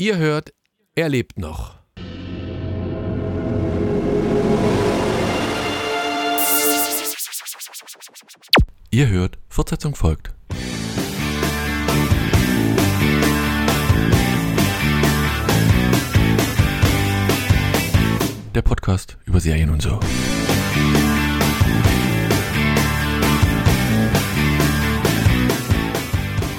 Ihr hört, er lebt noch. Ihr hört, Fortsetzung folgt. Der Podcast über Serien und so.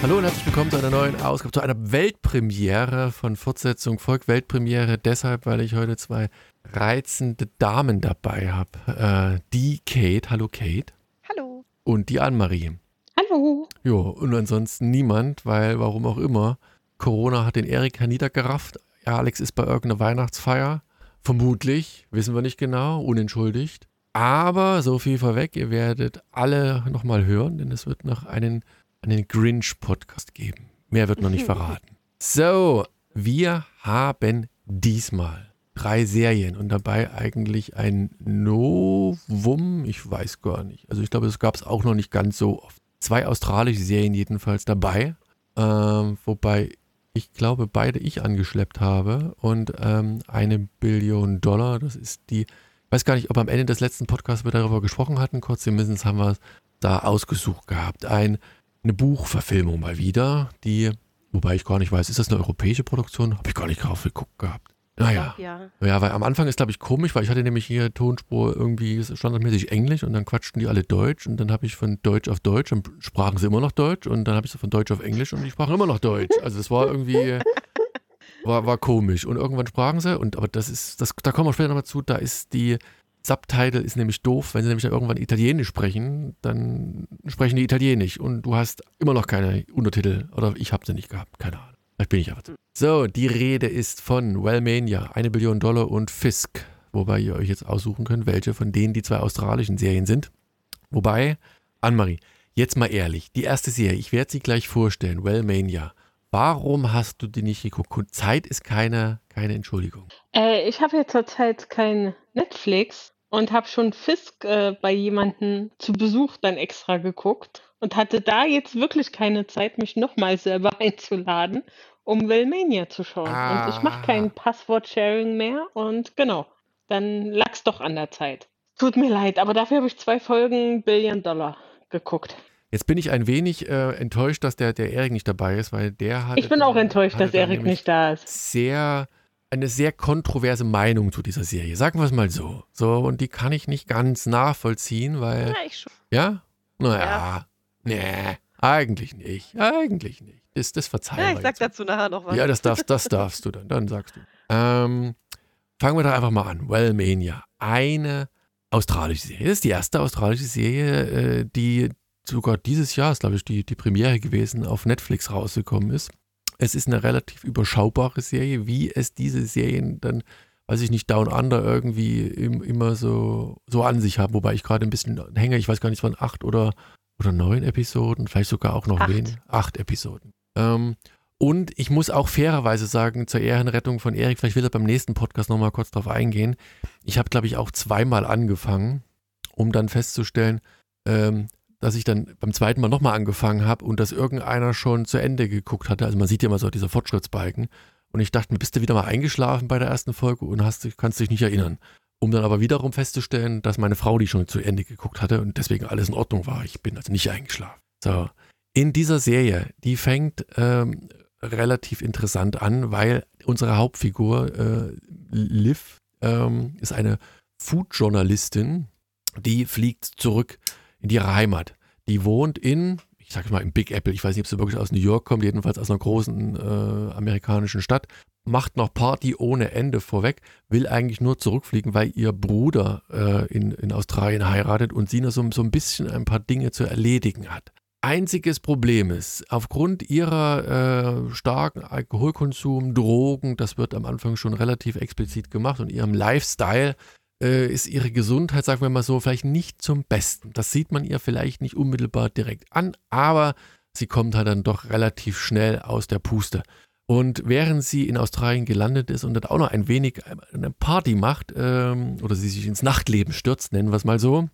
Hallo und herzlich willkommen zu einer neuen Ausgabe, zu einer Weltpremiere von Fortsetzung folgt. Weltpremiere deshalb, weil ich heute zwei reizende Damen dabei habe. Äh, die Kate, hallo Kate. Hallo. Und die Anne-Marie. Hallo. Jo, und ansonsten niemand, weil warum auch immer, Corona hat den Erik herniedergerafft. Alex ist bei irgendeiner Weihnachtsfeier. Vermutlich, wissen wir nicht genau, unentschuldigt. Aber so viel vorweg, ihr werdet alle nochmal hören, denn es wird noch einen, einen Grinch-Podcast geben. Mehr wird noch nicht verraten. So, wir haben diesmal drei Serien und dabei eigentlich ein Novum, ich weiß gar nicht. Also ich glaube, das gab es auch noch nicht ganz so oft. Zwei australische Serien jedenfalls dabei, ähm, wobei ich glaube, beide ich angeschleppt habe und ähm, eine Billion Dollar, das ist die, ich weiß gar nicht, ob am Ende des letzten Podcasts wir darüber gesprochen hatten, kurz zumindest haben wir es da ausgesucht gehabt. Ein, eine Buchverfilmung mal wieder, die, wobei ich gar nicht weiß, ist das eine europäische Produktion? Habe ich gar nicht drauf geguckt gehabt. Naja. Ja. Ja, weil am Anfang ist, glaube ich, komisch, weil ich hatte nämlich hier Tonspur irgendwie standardmäßig Englisch und dann quatschten die alle Deutsch und dann habe ich von Deutsch auf Deutsch und sprachen sie immer noch Deutsch und dann habe ich so von Deutsch auf Englisch und die sprachen immer noch Deutsch. Also das war irgendwie, war, war komisch. Und irgendwann sprachen sie und aber das ist, das, da kommen wir später nochmal zu, da ist die Subtitle ist nämlich doof, wenn sie nämlich dann irgendwann Italienisch sprechen, dann sprechen die Italienisch und du hast immer noch keine Untertitel oder ich habe sie nicht gehabt, keine Ahnung. Vielleicht bin ich aber zu. So, die Rede ist von Wellmania, eine Billion Dollar und Fisk, wobei ihr euch jetzt aussuchen könnt, welche von denen die zwei australischen Serien sind. Wobei, Annemarie, jetzt mal ehrlich, die erste Serie, ich werde sie gleich vorstellen, Wellmania. Warum hast du die nicht geguckt? Zeit ist keine, keine Entschuldigung. Äh, ich habe jetzt zurzeit kein Netflix und habe schon Fisk äh, bei jemandem zu Besuch dann extra geguckt und hatte da jetzt wirklich keine Zeit, mich nochmal selber einzuladen, um Wellmania zu schauen. Und ich mache Ah. kein Passwort-Sharing mehr und genau, dann lag's doch an der Zeit. Tut mir leid, aber dafür habe ich zwei Folgen Billion Dollar geguckt. Jetzt bin ich ein wenig äh, enttäuscht, dass der, der Erik nicht dabei ist, weil der hat. Ich bin auch enttäuscht, dass Erik nicht da ist. Sehr, eine sehr kontroverse Meinung zu dieser Serie. Sagen wir es mal so. So, und die kann ich nicht ganz nachvollziehen, weil. Ja, ich schon. Ja? Naja. Nee, eigentlich nicht. Eigentlich nicht. Das, das verzeihen Ja, ich sag dazu nachher noch was. Ja, das darfst, das darfst du dann. Dann sagst du. Ähm, fangen wir da einfach mal an. Wellmania. Eine australische Serie. Das ist die erste australische Serie, äh, die sogar dieses Jahr, ist glaube ich die, die Premiere gewesen, auf Netflix rausgekommen ist. Es ist eine relativ überschaubare Serie, wie es diese Serien dann, weiß ich nicht, Down Under irgendwie im, immer so, so an sich haben. Wobei ich gerade ein bisschen hänge, ich weiß gar nicht, es waren acht oder, oder neun Episoden, vielleicht sogar auch noch Acht. wenig. Acht Episoden. Ähm, und ich muss auch fairerweise sagen, zur Ehrenrettung von Erik, vielleicht will er beim nächsten Podcast nochmal kurz drauf eingehen. Ich habe, glaube ich, auch zweimal angefangen, um dann festzustellen, ähm, dass ich dann beim zweiten Mal nochmal angefangen habe und dass irgendeiner schon zu Ende geguckt hatte. Also man sieht ja immer so dieser Fortschrittsbalken. Und ich dachte mir, bist du wieder mal eingeschlafen bei der ersten Folge und hast, kannst dich nicht erinnern. Um dann aber wiederum festzustellen, dass meine Frau die schon zu Ende geguckt hatte und deswegen alles in Ordnung war. Ich bin also nicht eingeschlafen. So, in dieser Serie, die fängt ähm, relativ interessant an, weil unsere Hauptfigur äh, Liv ähm, ist eine Food-Journalistin, die fliegt zurück in ihre Heimat. Die wohnt in, ich sag mal, im Big Apple. Ich weiß nicht, ob sie wirklich aus New York kommt, jedenfalls aus einer großen äh, amerikanischen Stadt. Macht noch Party ohne Ende vorweg, will eigentlich nur zurückfliegen, weil ihr Bruder äh, in, in Australien heiratet und sie noch so, so ein bisschen ein paar Dinge zu erledigen hat. Einziges Problem ist, aufgrund ihrer äh, starken Alkoholkonsum, Drogen, das wird am Anfang schon relativ explizit gemacht und ihrem Lifestyle ist ihre Gesundheit, sagen wir mal so, vielleicht nicht zum Besten. Das sieht man ihr vielleicht nicht unmittelbar direkt an, aber sie kommt halt dann doch relativ schnell aus der Puste. Und während sie in Australien gelandet ist und dann auch noch ein wenig eine Party macht ähm, oder sie sich ins Nachtleben stürzt, nennen wir es mal so,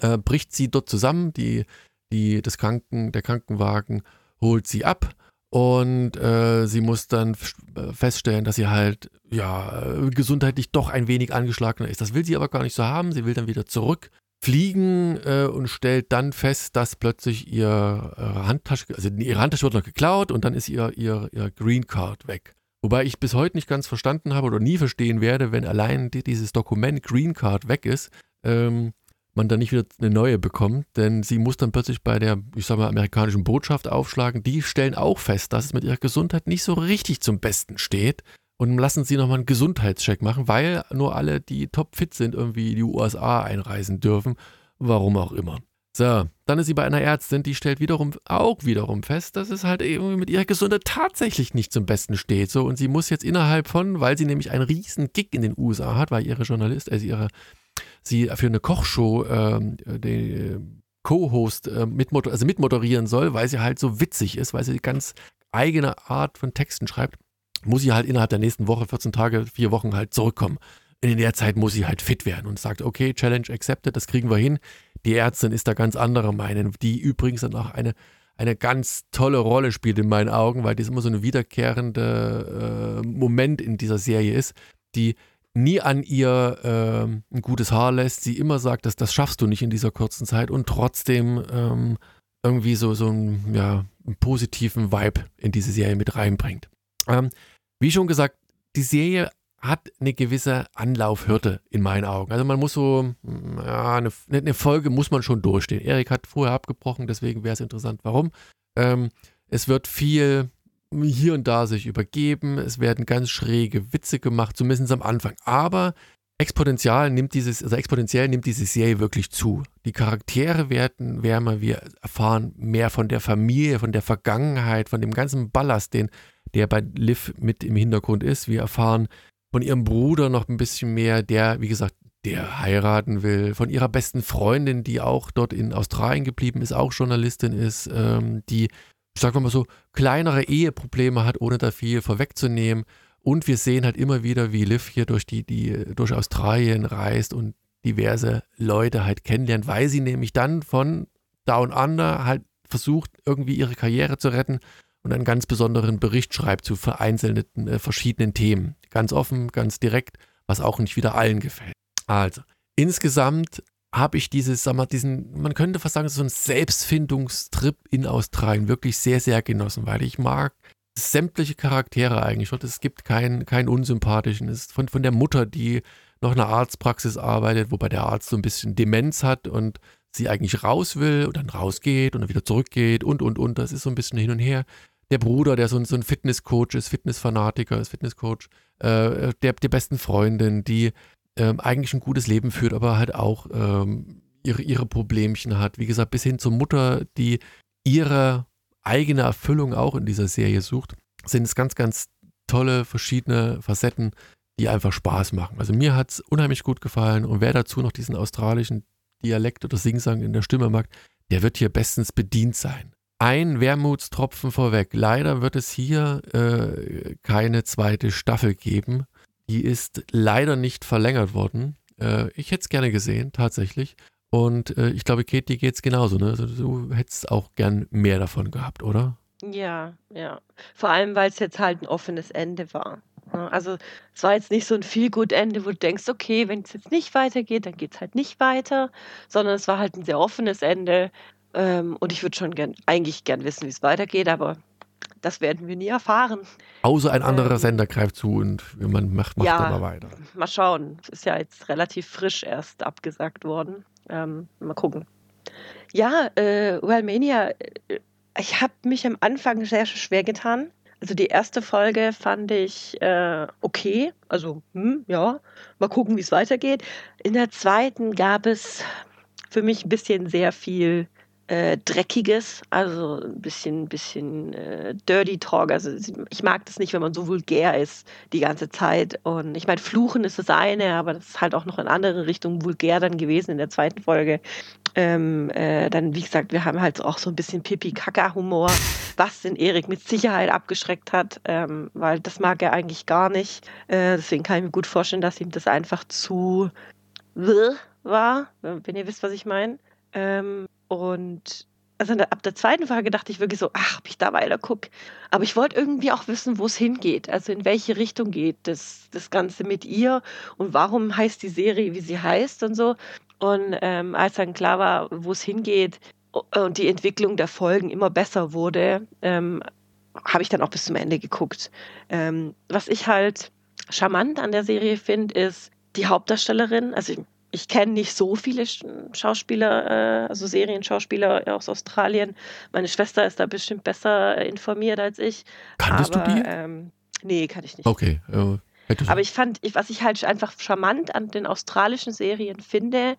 äh, bricht sie dort zusammen. Die, die, das Kranken, der Krankenwagen holt sie ab Und äh, sie muss dann äh, feststellen, dass sie halt ja gesundheitlich doch ein wenig angeschlagener ist. Das will sie aber gar nicht so haben. Sie will dann wieder zurückfliegen äh, und stellt dann fest, dass plötzlich ihr Handtasche, also ihre Handtasche wird noch geklaut und dann ist ihr, ihr, ihr Green Card weg. Wobei ich bis heute nicht ganz verstanden habe oder nie verstehen werde, wenn allein dieses Dokument Green Card weg ist, ähm, man dann nicht wieder eine neue bekommt, denn sie muss dann plötzlich bei der, ich sag mal, amerikanischen Botschaft aufschlagen. Die stellen auch fest, dass es mit ihrer Gesundheit nicht so richtig zum Besten steht und lassen sie nochmal einen Gesundheitscheck machen, weil nur alle, die topfit sind, irgendwie in die USA einreisen dürfen. Warum auch immer. So, dann ist sie bei einer Ärztin, die stellt wiederum auch wiederum fest, dass es halt irgendwie mit ihrer Gesundheit tatsächlich nicht zum Besten steht. So, und sie muss jetzt innerhalb von, weil sie nämlich einen riesen Gig in den USA hat, weil ihre Journalist, also ihre sie für eine Kochshow ähm, den Co-Host äh, mitmoder also mitmoderieren soll, weil sie halt so witzig ist, weil sie ganz eigene Art von Texten schreibt, muss sie halt innerhalb der nächsten Woche, 14 Tage, vier Wochen halt zurückkommen. In der Zeit muss sie halt fit werden und sagt, okay, Challenge accepted, das kriegen wir hin. Die Ärztin ist da ganz anderer Meinung, die übrigens dann auch eine, eine ganz tolle Rolle spielt in meinen Augen, weil das immer so ein wiederkehrender äh, Moment in dieser Serie ist, die nie an ihr äh, ein gutes Haar lässt, sie immer sagt, dass das schaffst du nicht in dieser kurzen Zeit und trotzdem ähm, irgendwie so, so einen, ja, einen positiven Vibe in diese Serie mit reinbringt. Ähm, wie schon gesagt, die Serie hat eine gewisse Anlaufhürde in meinen Augen. Also man muss so, ja, eine, eine Folge muss man schon durchstehen. Erik hat vorher abgebrochen, deswegen wäre es interessant, warum. Ähm, es wird viel hier und da sich übergeben. Es werden ganz schräge Witze gemacht, zumindest am Anfang. Aber exponentiell nimmt dieses, also exponentiell nimmt diese Serie wirklich zu. Die Charaktere werden wärmer, wir erfahren mehr von der Familie, von der Vergangenheit, von dem ganzen Ballast, den, der bei Liv mit im Hintergrund ist. Wir erfahren von ihrem Bruder noch ein bisschen mehr, der, wie gesagt, der heiraten will, von ihrer besten Freundin, die auch dort in Australien geblieben ist, auch Journalistin ist, ähm, die sagen wir mal so, kleinere Eheprobleme hat, ohne da viel vorwegzunehmen. Und wir sehen halt immer wieder, wie Liv hier durch, die, die, durch Australien reist und diverse Leute halt kennenlernt, weil sie nämlich dann von Down Under halt versucht, irgendwie ihre Karriere zu retten und einen ganz besonderen Bericht schreibt zu vereinzelten äh, verschiedenen Themen. Ganz offen, ganz direkt, was auch nicht wieder allen gefällt. Also, insgesamt habe ich dieses, sag mal, diesen, man könnte fast sagen, so einen Selbstfindungstrip in Australien wirklich sehr, sehr genossen, weil ich mag sämtliche Charaktere eigentlich. Und es gibt keinen, keinen unsympathischen. Es ist von, von der Mutter, die noch in einer Arztpraxis arbeitet, wobei der Arzt so ein bisschen Demenz hat und sie eigentlich raus will und dann rausgeht und dann wieder zurückgeht und, und, und. Das ist so ein bisschen hin und her. Der Bruder, der so, so ein Fitnesscoach ist, Fitnessfanatiker ist, Fitnesscoach, äh, der, der besten Freundin, die ähm, eigentlich ein gutes Leben führt, aber halt auch ähm, ihre, ihre Problemchen hat. Wie gesagt, bis hin zur Mutter, die ihre eigene Erfüllung auch in dieser Serie sucht, sind es ganz, ganz tolle verschiedene Facetten, die einfach Spaß machen. Also mir hat es unheimlich gut gefallen und wer dazu noch diesen australischen Dialekt oder Singsang in der Stimme mag, der wird hier bestens bedient sein. Ein Wermutstropfen vorweg. Leider wird es hier äh, keine zweite Staffel geben. Die ist leider nicht verlängert worden. Äh, ich hätte es gerne gesehen, tatsächlich. Und äh, ich glaube, Kate, dir geht es genauso. Ne? Also, du hättest auch gern mehr davon gehabt, oder? Ja, ja. Vor allem, weil es jetzt halt ein offenes Ende war. Ne? Also es war jetzt nicht so ein viel gut Ende, wo du denkst, okay, wenn es jetzt nicht weitergeht, dann geht es halt nicht weiter, sondern es war halt ein sehr offenes Ende. Ähm, und ich würde schon gern, eigentlich gern wissen, wie es weitergeht, aber das werden wir nie erfahren. Außer ein anderer ähm, Sender greift zu und man macht, macht ja, aber weiter. Mal schauen. Es ist ja jetzt relativ frisch erst abgesagt worden. Ähm, mal gucken. Ja, äh, Wellmania, äh, ich habe mich am Anfang sehr schwer getan. Also die erste Folge fand ich äh, okay. Also, hm, ja, mal gucken, wie es weitergeht. In der zweiten gab es für mich ein bisschen sehr viel äh, Dreckiges, also ein bisschen, bisschen äh, Dirty Talk. Also ich mag das nicht, wenn man so vulgär ist die ganze Zeit. Und ich meine, Fluchen ist das eine, aber das ist halt auch noch in andere Richtungen vulgär dann gewesen in der zweiten Folge. Ähm, äh, dann, wie gesagt, wir haben halt auch so ein bisschen Pipi-Kaka-Humor, was den Erik mit Sicherheit abgeschreckt hat, ähm, weil das mag er eigentlich gar nicht. Äh, deswegen kann ich mir gut vorstellen, dass ihm das einfach zu war, wenn ihr wisst, was ich meine. Ähm, und also ab der zweiten Folge dachte ich wirklich so, ach, ob ich da weiter gucke. Aber ich wollte irgendwie auch wissen, wo es hingeht, also in welche Richtung geht das, das Ganze mit ihr und warum heißt die Serie, wie sie heißt und so. Und ähm, als dann klar war, wo es hingeht und die Entwicklung der Folgen immer besser wurde, ähm, habe ich dann auch bis zum Ende geguckt. Ähm, was ich halt charmant an der Serie finde, ist die Hauptdarstellerin. Also ich, kenne nicht so viele Schauspieler, äh, also Serienschauspieler aus Australien. Meine Schwester ist da bestimmt besser informiert als ich. Kanntest aber, du die? Ähm, nee, kann ich nicht. Okay. Äh, aber ich fand, was ich halt einfach charmant an den australischen Serien finde,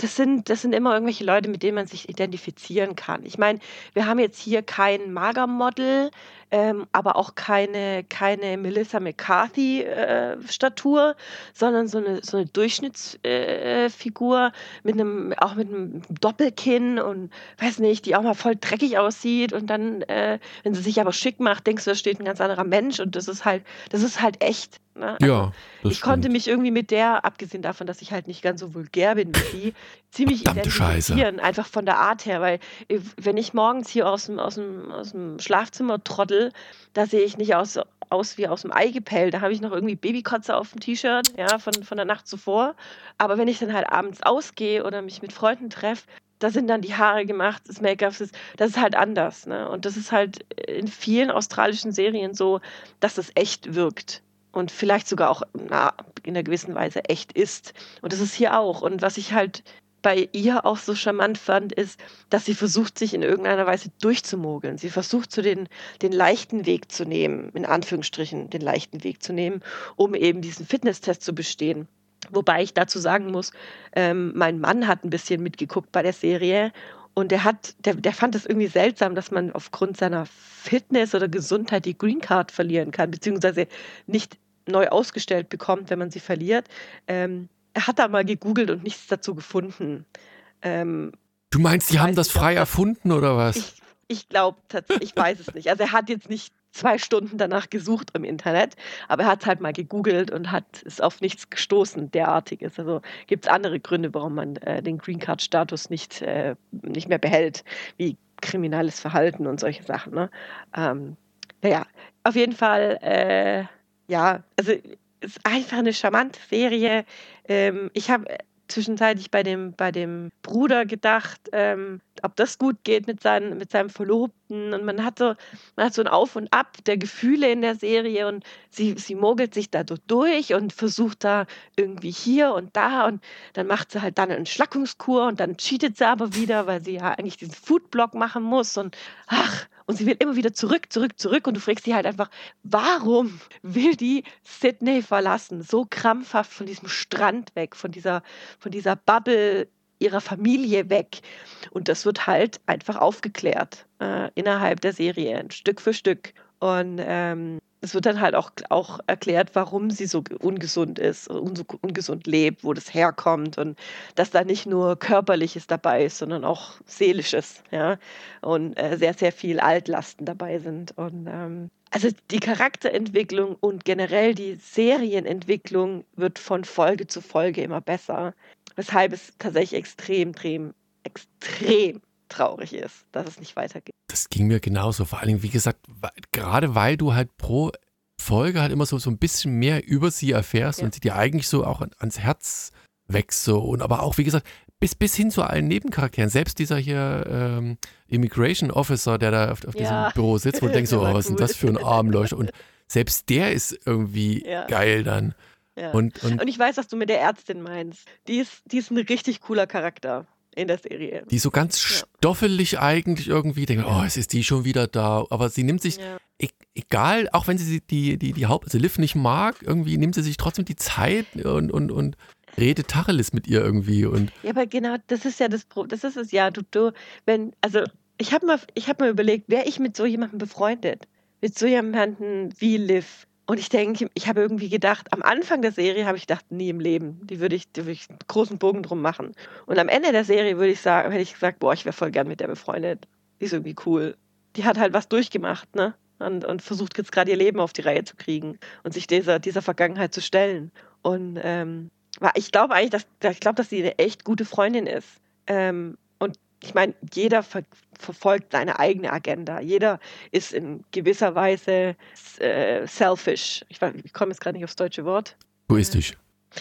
das sind, das sind immer irgendwelche Leute, mit denen man sich identifizieren kann. Ich meine, wir haben jetzt hier kein Magermodel, ähm, aber auch keine, keine Melissa McCarthy-Statur, äh, sondern so eine, so eine Durchschnittsfigur äh, mit einem, auch mit einem Doppelkinn und weiß nicht, die auch mal voll dreckig aussieht und dann, äh, wenn sie sich aber schick macht, denkst du, da steht ein ganz anderer Mensch und das ist halt, das ist halt echt. Ne? Also ja. ich stimmt. konnte mich irgendwie mit der, abgesehen davon, dass ich halt nicht ganz so vulgär bin wie sie, ziemlich Verdammte Scheiße. identifizieren, einfach von der Art her, weil äh, wenn ich morgens hier aus dem, aus dem, aus dem Schlafzimmer trottel, da sehe ich nicht aus, aus wie aus dem Ei gepellt. Da habe ich noch irgendwie Babykotze auf dem T-Shirt, ja, von, von der Nacht zuvor. Aber wenn ich dann halt abends ausgehe oder mich mit Freunden treffe, da sind dann die Haare gemacht, das Make-up, das, das ist halt anders. Ne? Und das ist halt in vielen australischen Serien so, dass es echt wirkt und vielleicht sogar auch na, in einer gewissen Weise echt ist. Und das ist hier auch. Und was ich halt bei ihr auch so charmant fand, ist, dass sie versucht, sich in irgendeiner Weise durchzumogeln. Sie versucht, so den, den leichten Weg zu nehmen, in Anführungsstrichen den leichten Weg zu nehmen, um eben diesen Fitnesstest zu bestehen. Wobei ich dazu sagen muss, ähm, mein Mann hat ein bisschen mitgeguckt bei der Serie und der hat, der, der fand es irgendwie seltsam, dass man aufgrund seiner Fitness oder Gesundheit die Green Card verlieren kann, beziehungsweise nicht neu ausgestellt bekommt, wenn man sie verliert. Ähm, er hat da mal gegoogelt und nichts dazu gefunden. Ähm, Du meinst, die haben das frei das- erfunden oder was? ich ich glaube tatsächlich, ich weiß es nicht. Also er hat jetzt nicht zwei Stunden danach gesucht im Internet, aber er hat halt mal gegoogelt und hat ist auf nichts gestoßen, derartiges. Also gibt es andere Gründe, warum man äh, den Green Card Status nicht, äh, nicht mehr behält, wie kriminelles Verhalten und solche Sachen. Ne? Ähm, naja, auf jeden Fall, äh, ja, also es ist einfach eine charmante Serie. Ähm, ich habe zwischenzeitlich bei dem, bei dem Bruder gedacht, ähm, ob das gut geht mit, seinen, mit seinem Verlobten. Und man hat, so, man hat so ein Auf und Ab der Gefühle in der Serie und sie, sie mogelt sich da durch und versucht da irgendwie hier und da und dann macht sie halt dann eine Entschlackungskur und dann cheatet sie aber wieder, weil sie ja eigentlich diesen Foodblock machen muss und ach, und sie will immer wieder zurück, zurück, zurück und du fragst sie halt einfach, warum will die Sydney verlassen? So krampfhaft von diesem Strand weg, von dieser, von dieser Bubble ihrer Familie weg. Und das wird halt einfach aufgeklärt äh, innerhalb der Serie, Stück für Stück. Und ähm, es wird dann halt auch, auch erklärt, warum sie so ungesund ist, so ungesund lebt, wo das herkommt und dass da nicht nur Körperliches dabei ist, sondern auch Seelisches, ja. Und äh, sehr, sehr viel Altlasten dabei sind. Und ähm, also die Charakterentwicklung und generell die Serienentwicklung wird von Folge zu Folge immer besser. Weshalb es tatsächlich extrem, extrem, extrem traurig ist, dass es nicht weitergeht. Das ging mir genauso. Vor allem, wie gesagt, gerade weil du halt pro Folge halt immer so, so ein bisschen mehr über sie erfährst Ja. und sie dir eigentlich so auch an- ans Herz wächst. So. Und aber auch, wie gesagt, bis, bis hin zu allen Nebencharakteren. Selbst dieser hier ähm, Immigration Officer, der da auf, auf diesem Ja. Büro sitzt, wo du denkst, so, oh, was ist denn das für ein Armleuchter? Und selbst der ist irgendwie Ja. geil dann. Ja. Und, und Und ich weiß, was du mit der Ärztin meinst. Die ist, die ist ein richtig cooler Charakter in der Serie. die so ganz stoffelig eigentlich irgendwie denkt, oh, es ist die schon wieder da. Aber sie nimmt sich, e egal, auch wenn sie die, die, die Haupt, also Liv nicht mag, irgendwie nimmt sie sich trotzdem die Zeit und, und, und redet Tacheles mit ihr irgendwie. Und Ja, aber genau, das ist ja das Problem. Das ist es ja, du, du, wenn, also ich habe mal, ich habe mir überlegt, wäre ich mit so jemandem befreundet? Mit so jemandem wie Liv? Und ich denke, ich habe irgendwie gedacht, am Anfang der Serie habe ich gedacht, nie im Leben. Die würde ich, die ich einen großen Bogen drum machen. Und am Ende der Serie würde ich sagen, hätte ich gesagt, boah, ich wäre voll gern mit der befreundet. Die ist irgendwie cool. Die hat halt was durchgemacht, ne? Und, und versucht jetzt gerade ihr Leben auf die Reihe zu kriegen und sich dieser, dieser Vergangenheit zu stellen. Und ähm, weil ich glaube eigentlich, dass, ich glaube, dass sie eine echt gute Freundin ist. Ähm, und ich meine, jeder ver verfolgt seine eigene Agenda. Jeder ist in gewisser Weise äh, selfish. Ich, ich komme jetzt gerade nicht aufs deutsche Wort. Egoistisch.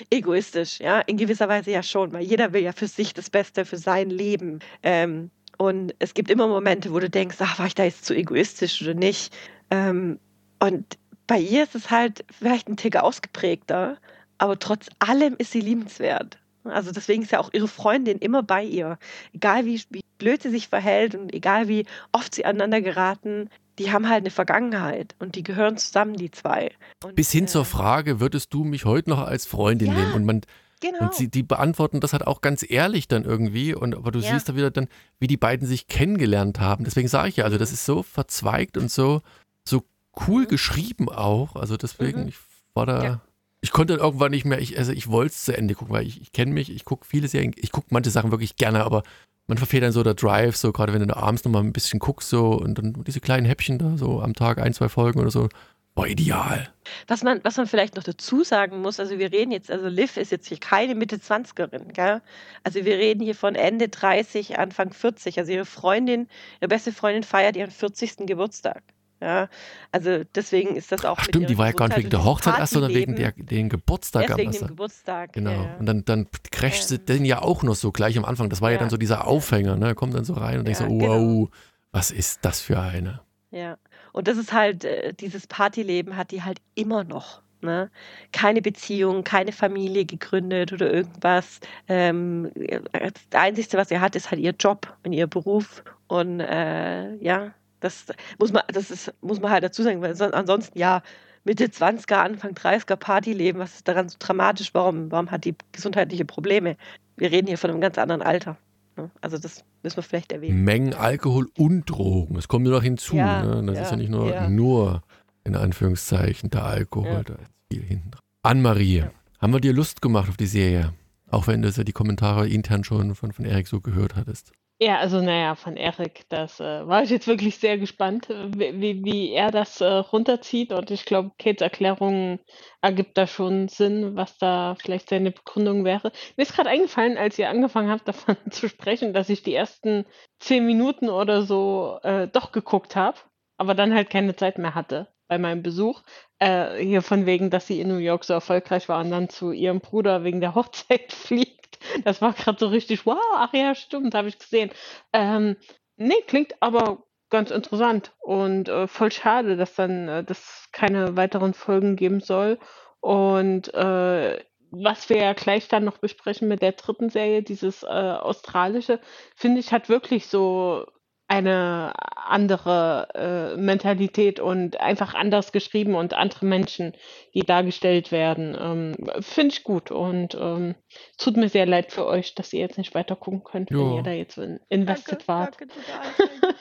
Egoistisch, ja, in gewisser Weise ja schon, weil jeder will ja für sich das Beste für sein Leben. Ähm, und es gibt immer Momente, wo du denkst, ach, war ich da jetzt zu egoistisch oder nicht? Ähm, und bei ihr ist es halt vielleicht ein Tick ausgeprägter, aber trotz allem ist sie liebenswert. Also deswegen ist ja auch ihre Freundin immer bei ihr. Egal wie, wie blöd sie sich verhält und egal wie oft sie aneinander geraten, die haben halt eine Vergangenheit und die gehören zusammen, die zwei. Und, Bis hin äh, zur Frage, würdest du mich heute noch als Freundin ja, nehmen? Und man Genau. Und sie, die beantworten das halt auch ganz ehrlich dann irgendwie. Und aber du ja. siehst da wieder dann, wie die beiden sich kennengelernt haben. Deswegen sage ich ja, also das ist so verzweigt und so, so cool mhm. geschrieben auch. Also deswegen, mhm. ich war da. Ja. Ich konnte dann irgendwann nicht mehr, ich, also ich wollte es zu Ende gucken, weil ich, ich kenne mich, ich gucke viele Serien, ich gucke manche Sachen wirklich gerne, aber man verfehlt dann so der Drive, so gerade wenn du abends nochmal ein bisschen guckst, so und dann diese kleinen Häppchen da, so am Tag ein, zwei Folgen oder so, war ideal. Was man, was man vielleicht noch dazu sagen muss, also wir reden jetzt, also Liv ist jetzt hier keine Mitte 20erin, gell? Also wir reden hier von Ende 30, Anfang 40. Also ihre Freundin, ihre beste Freundin feiert ihren 40. Geburtstag. Ja, also deswegen ist das auch. Ach, stimmt, die war ja gar nicht wegen der Hochzeit erst, sondern wegen der, den Geburtstag. Erst wegen dem Geburtstag. Genau. Ja. Und dann, dann crasht sie den ja auch noch so gleich am Anfang. Das war ja, dann so dieser Aufhänger, ne? Kommt dann so rein und denkt so, wow, genau. was ist das für eine? Ja. Und das ist halt, äh, dieses Partyleben hat die halt immer noch. Ne? Keine Beziehung, keine Familie gegründet oder irgendwas. Ähm, das Einzige, was sie hat, ist halt ihr Job und ihr Beruf. Und äh, ja, das muss man, das ist, muss man halt dazu sagen, weil ansonsten ja, Mitte 20er, Anfang 30er Partyleben, was ist daran so dramatisch? Warum, warum hat die gesundheitliche Probleme? Wir reden hier von einem ganz anderen Alter. Ne? Also das müssen wir vielleicht erwähnen. Mengen Alkohol und Drogen. Es kommt nur noch hinzu. Ja, ne? Das ja, ist ja nicht nur, ja. nur in Anführungszeichen der Alkohol. Da ist viel hinten dran. Anne-Marie, haben wir dir Lust gemacht auf die Serie? Auch wenn du ja die Kommentare intern schon von, von Erik so gehört hattest. Ja, also naja, von Erik, das äh, war ich jetzt wirklich sehr gespannt, äh, wie, wie er das äh, runterzieht. Und ich glaube, Kates Erklärung ergibt da schon Sinn, was da vielleicht seine Begründung wäre. Mir ist gerade eingefallen, als ihr angefangen habt, davon zu sprechen, dass ich die ersten zehn Minuten oder so äh, doch geguckt habe, aber dann halt keine Zeit mehr hatte bei meinem Besuch. Äh, hier von wegen, dass sie in New York so erfolgreich war und dann zu ihrem Bruder wegen der Hochzeit fliegt. Das war gerade so richtig, wow, ach ja, stimmt, habe ich gesehen. Ähm, nee, klingt aber ganz interessant und äh, voll schade, dass dann äh, das keine weiteren Folgen geben soll. Und äh, was wir ja gleich dann noch besprechen mit der dritten Serie, dieses äh, australische, finde ich, hat wirklich so eine andere äh, Mentalität und einfach anders geschrieben und andere Menschen, die dargestellt werden. Ähm, Finde ich gut und ähm, tut mir sehr leid für euch, dass ihr jetzt nicht weiter gucken könnt, wenn ihr da jetzt in, invested danke, wart. Danke,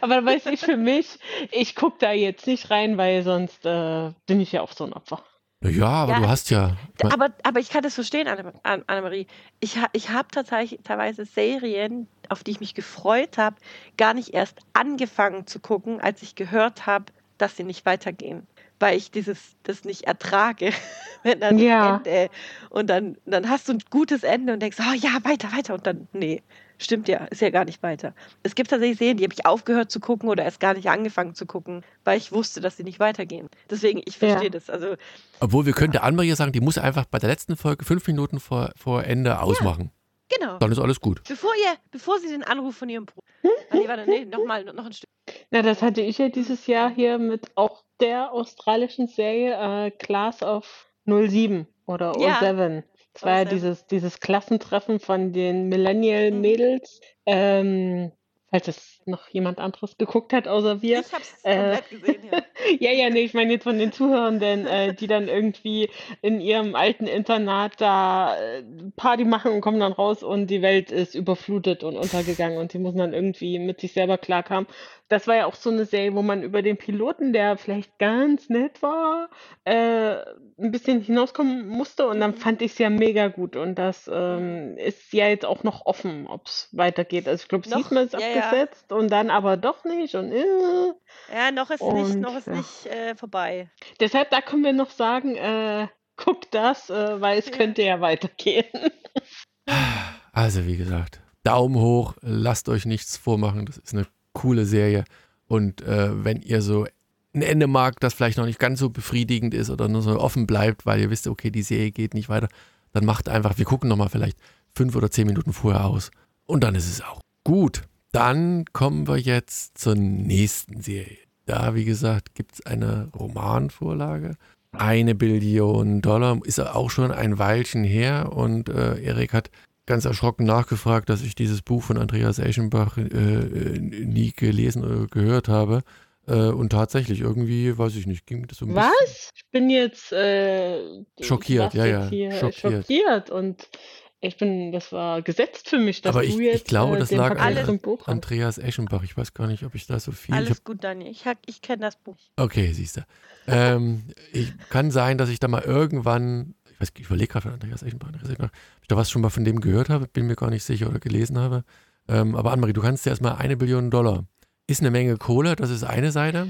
Aber da weiß ich für mich, ich gucke da jetzt nicht rein, weil sonst äh, bin ich ja auch so ein Opfer. Ja, aber ja, du hast ja. Aber, aber ich kann das verstehen, Annemarie. Ich, ich habe tatsächlich teilweise Serien, auf die ich mich gefreut habe, gar nicht erst angefangen zu gucken, als ich gehört habe, dass sie nicht weitergehen. Weil ich dieses, das nicht ertrage, wenn dann ja. Ende und dann, dann hast du ein gutes Ende und denkst, oh ja, weiter, weiter und dann, nee, Stimmt ja, ist ja gar nicht weiter. Es gibt tatsächlich Serien, die habe ich aufgehört zu gucken oder erst gar nicht angefangen zu gucken, weil ich wusste, dass sie nicht weitergehen. Deswegen, ich verstehe ja. das. Also, Obwohl wir könnte Anne-Marie sagen, die muss einfach bei der letzten Folge fünf Minuten vor, vor Ende ausmachen. Ja, genau. Dann ist alles gut. Bevor ihr, bevor sie den Anruf von ihrem Bruder. Ah, nee, warte, nee, nochmal, noch ein Stück. Na, das hatte ich ja dieses Jahr hier mit auch der australischen Serie äh, Class of 07 oder 07. Es war ja dieses, dieses Klassentreffen von den Millennial-Mädels. Mhm. Ähm, falls es noch jemand anderes geguckt hat, außer wir. Ich hab's äh, gesehen, ja. ja, ja, nee, ich meine jetzt von den Zuhörenden, äh, die dann irgendwie in ihrem alten Internat da äh, Party machen und kommen dann raus und die Welt ist überflutet und untergegangen und die müssen dann irgendwie mit sich selber klarkommen. Das war ja auch so eine Serie, wo man über den Piloten, der vielleicht ganz nett war, äh, ein bisschen hinauskommen musste und dann mhm. fand ich es ja mega gut und das ähm, ist ja jetzt auch noch offen, ob es weitergeht. Also ich glaube, sieht man es abgesetzt ja. Und dann aber doch nicht und äh, ja, noch ist und, nicht, noch ist ja. nicht äh, vorbei. Deshalb, da können wir noch sagen, äh, guck das, äh, weil es könnte ja weitergehen. Also wie gesagt, Daumen hoch, lasst euch nichts vormachen. Das ist eine coole Serie. Und äh, wenn ihr so ein Ende mag, das vielleicht noch nicht ganz so befriedigend ist oder nur so offen bleibt, weil ihr wisst, okay, die Serie geht nicht weiter, dann macht einfach, wir gucken nochmal vielleicht fünf oder zehn Minuten vorher aus. Und dann ist es auch gut. Dann kommen wir jetzt zur nächsten Serie. Da, wie gesagt, gibt es eine Romanvorlage. Eine Billion Dollar ist auch schon ein Weilchen her und äh, Erik hat ganz erschrocken nachgefragt, dass ich dieses Buch von Andreas Eschenbach äh, äh nie gelesen oder gehört habe. Äh, und tatsächlich, irgendwie, weiß ich nicht, ging das so ein Was? Ich bin jetzt äh, schockiert, ja, ja. Schockiert. schockiert. und ich bin, das war gesetzt für mich, dass Aber ich, du jetzt. Ich glaube, äh, das lag an Buch Andreas Eschenbach. Ich weiß gar nicht, ob ich da so viel. Alles hab, gut, Dani. Ich, ich kenne das Buch. Okay, siehst du. ähm, ich, kann sein, dass ich da mal irgendwann, ich weiß, ich überlege gerade von Andreas Eschenbach, Andreas Eschenbach, ob ich da was schon mal von dem gehört habe, bin mir gar nicht sicher oder gelesen habe. Ähm, aber Annemarie, du kannst dir erstmal eine Billion Dollar. Ist eine Menge Kohle, das ist eine Seite.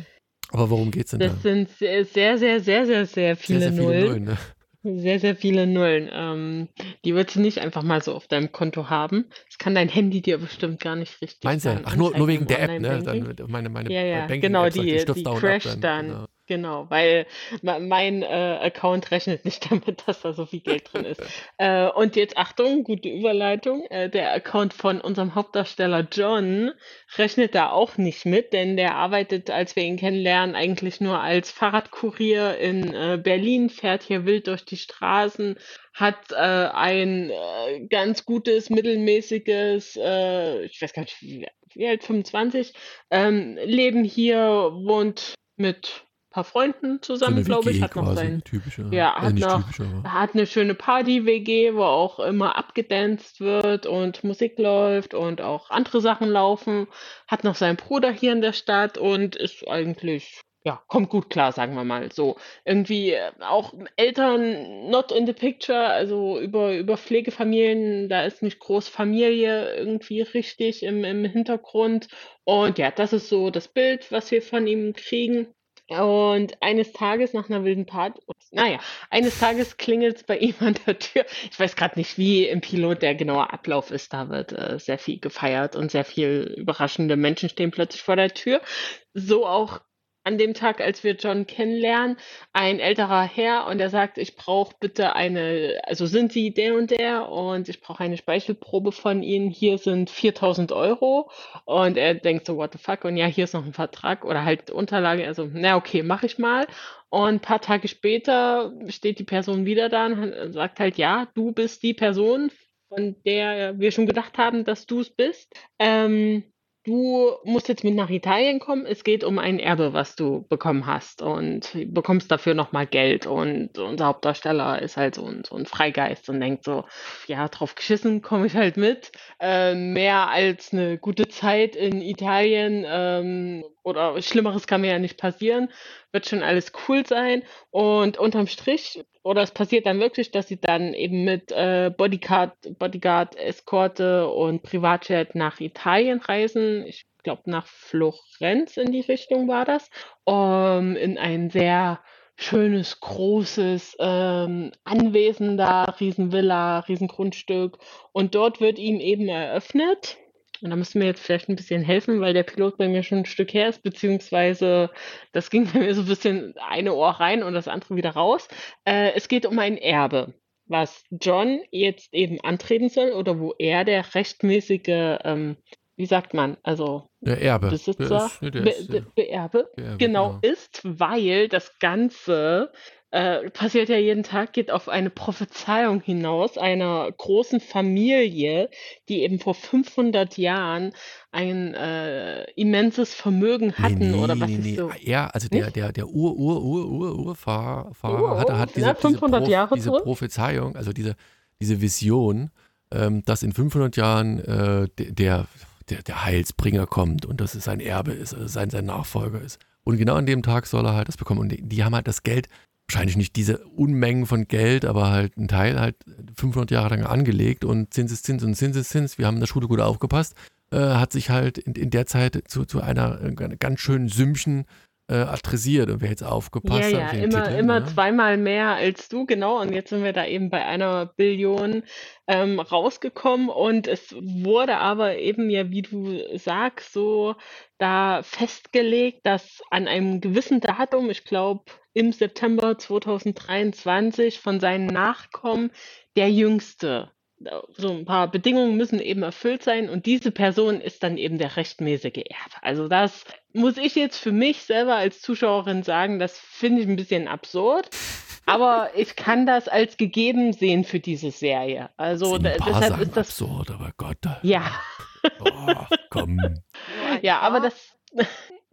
Aber worum geht es denn das da? Das sind sehr, sehr, sehr, sehr, sehr viele, sehr, sehr viele Nullen. Nullen ne? Sehr, sehr viele Nullen. Ähm, die wird sie nicht einfach mal so auf deinem Konto haben. Das kann dein Handy dir bestimmt gar nicht richtig Meinst du? Ach, nur, nur wegen der App, ne? Dann meine, meine ja, ja, genau, die, die, die crasht dann. dann. Genau. Genau, weil mein äh, Account rechnet nicht damit, dass da so viel Geld drin ist. äh, und jetzt Achtung, gute Überleitung. Äh, der Account von unserem Hauptdarsteller John rechnet da auch nicht mit, denn der arbeitet, als wir ihn kennenlernen, eigentlich nur als Fahrradkurier in äh, Berlin, fährt hier wild durch die Straßen, hat äh, ein äh, ganz gutes, mittelmäßiges, äh, ich weiß gar nicht, wie, alt, 25, ähm, Leben hier, wohnt mit paar Freunden zusammen, glaube ich. Hat noch sein, typische, ja, hat, noch, typische, hat eine schöne Party-WG, wo auch immer abgedanced wird und Musik läuft und auch andere Sachen laufen. Hat noch seinen Bruder hier in der Stadt und ist eigentlich ja, kommt gut klar, sagen wir mal so. Irgendwie äh, auch Eltern not in the picture, also über, über Pflegefamilien, da ist nicht groß Familie irgendwie richtig im, im Hintergrund. Und ja, das ist so das Bild, was wir von ihm kriegen. Und eines Tages nach einer wilden Party, naja, eines Tages klingelt es bei ihm an der Tür. Ich weiß gerade nicht, wie im Pilot der genaue Ablauf ist. Da wird äh, sehr viel gefeiert und sehr viel überraschende Menschen stehen plötzlich vor der Tür. So auch an dem Tag, als wir John kennenlernen, ein älterer Herr und er sagt, ich brauche bitte eine, also sind Sie der und der und ich brauche eine Speichelprobe von Ihnen. Hier sind 4000 Euro und er denkt so, what the fuck? Und ja, hier ist noch ein Vertrag oder halt Unterlage. Also, na okay, mache ich mal. Und ein paar Tage später steht die Person wieder da und sagt halt, ja, du bist die Person, von der wir schon gedacht haben, dass du es bist. Ähm, du musst jetzt mit nach Italien kommen. Es geht um ein Erbe, was du bekommen hast und bekommst dafür nochmal Geld. Und unser Hauptdarsteller ist halt so ein, so ein Freigeist und denkt so, ja, drauf geschissen, komme ich halt mit. Äh, mehr als eine gute Zeit in Italien ähm, oder Schlimmeres kann mir ja nicht passieren. Wird schon alles cool sein. Und unterm Strich, oder es passiert dann wirklich, dass sie dann eben mit äh, Bodyguard, Bodyguard, Eskorte und Privatjet nach Italien reisen. Ich glaube, nach Florenz in die Richtung war das. Um, in ein sehr schönes, großes ähm, Anwesen da, Riesenvilla, Riesengrundstück. Und dort wird ihm eben eröffnet, und da müssen wir jetzt vielleicht ein bisschen helfen, weil der Pilot bei mir schon ein Stück her ist, beziehungsweise das ging bei mir so ein bisschen eine Ohr rein und das andere wieder raus. Äh, es geht um ein Erbe, was John jetzt eben antreten soll oder wo er der rechtmäßige, ähm, wie sagt man, also der Erbe. Besitzer, der ist, der ist, Be Be Beerbe, Beerbe, genau, genau, ist, weil das Ganze äh, passiert ja jeden Tag, geht auf eine Prophezeiung hinaus einer großen Familie, die eben vor 500 Jahren ein äh, immenses Vermögen hatten nee, oder was nee, ist nee. so? Ja, also der, der, der Ur, Ur, Ur, Ur, Urfahrer Ur, hatte, hat diese, ja, 500 diese, Jahre diese Prophezeiung, also diese, diese Vision, ähm, dass in 500 Jahren äh, der, der, der Heilsbringer kommt und dass es sein Erbe ist, also sein, sein Nachfolger ist. Und genau an dem Tag soll er halt das bekommen. Und die, die haben halt das Geld wahrscheinlich nicht diese Unmengen von Geld, aber halt ein Teil halt 500 Jahre lang angelegt und Zinseszins und Zinseszins, wir haben in der Schule gut aufgepasst, äh, hat sich halt in, in der Zeit zu, zu einer, einer ganz schönen Sümmchen äh, adressiert und wer jetzt aufgepasst Ja, hat ja, immer, Titel, immer ne? zweimal mehr als du, genau. Und jetzt sind wir da eben bei einer Billion ähm, rausgekommen. Und es wurde aber eben ja, wie du sagst, so da festgelegt, dass an einem gewissen Datum, ich glaube im September 2023, von seinen Nachkommen der Jüngste. So ein paar Bedingungen müssen eben erfüllt sein und diese Person ist dann eben der rechtmäßige Erbe. Also das muss ich jetzt für mich selber als Zuschauerin sagen, das finde ich ein bisschen absurd. Aber ich kann das als gegeben sehen für diese Serie. Also da, deshalb ist das. absurd, aber Gott. Ja, Oh, komm. Ja, aber paar.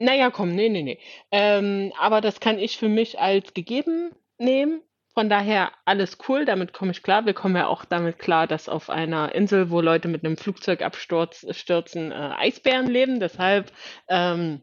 Naja, komm, nee, nee, nee. Ähm, aber das kann ich für mich als gegeben nehmen. Von daher alles cool, damit komme ich klar. Wir kommen ja auch damit klar, dass auf einer Insel, wo Leute mit einem Flugzeugabsturz stürzen, äh, Eisbären leben. Deshalb ähm,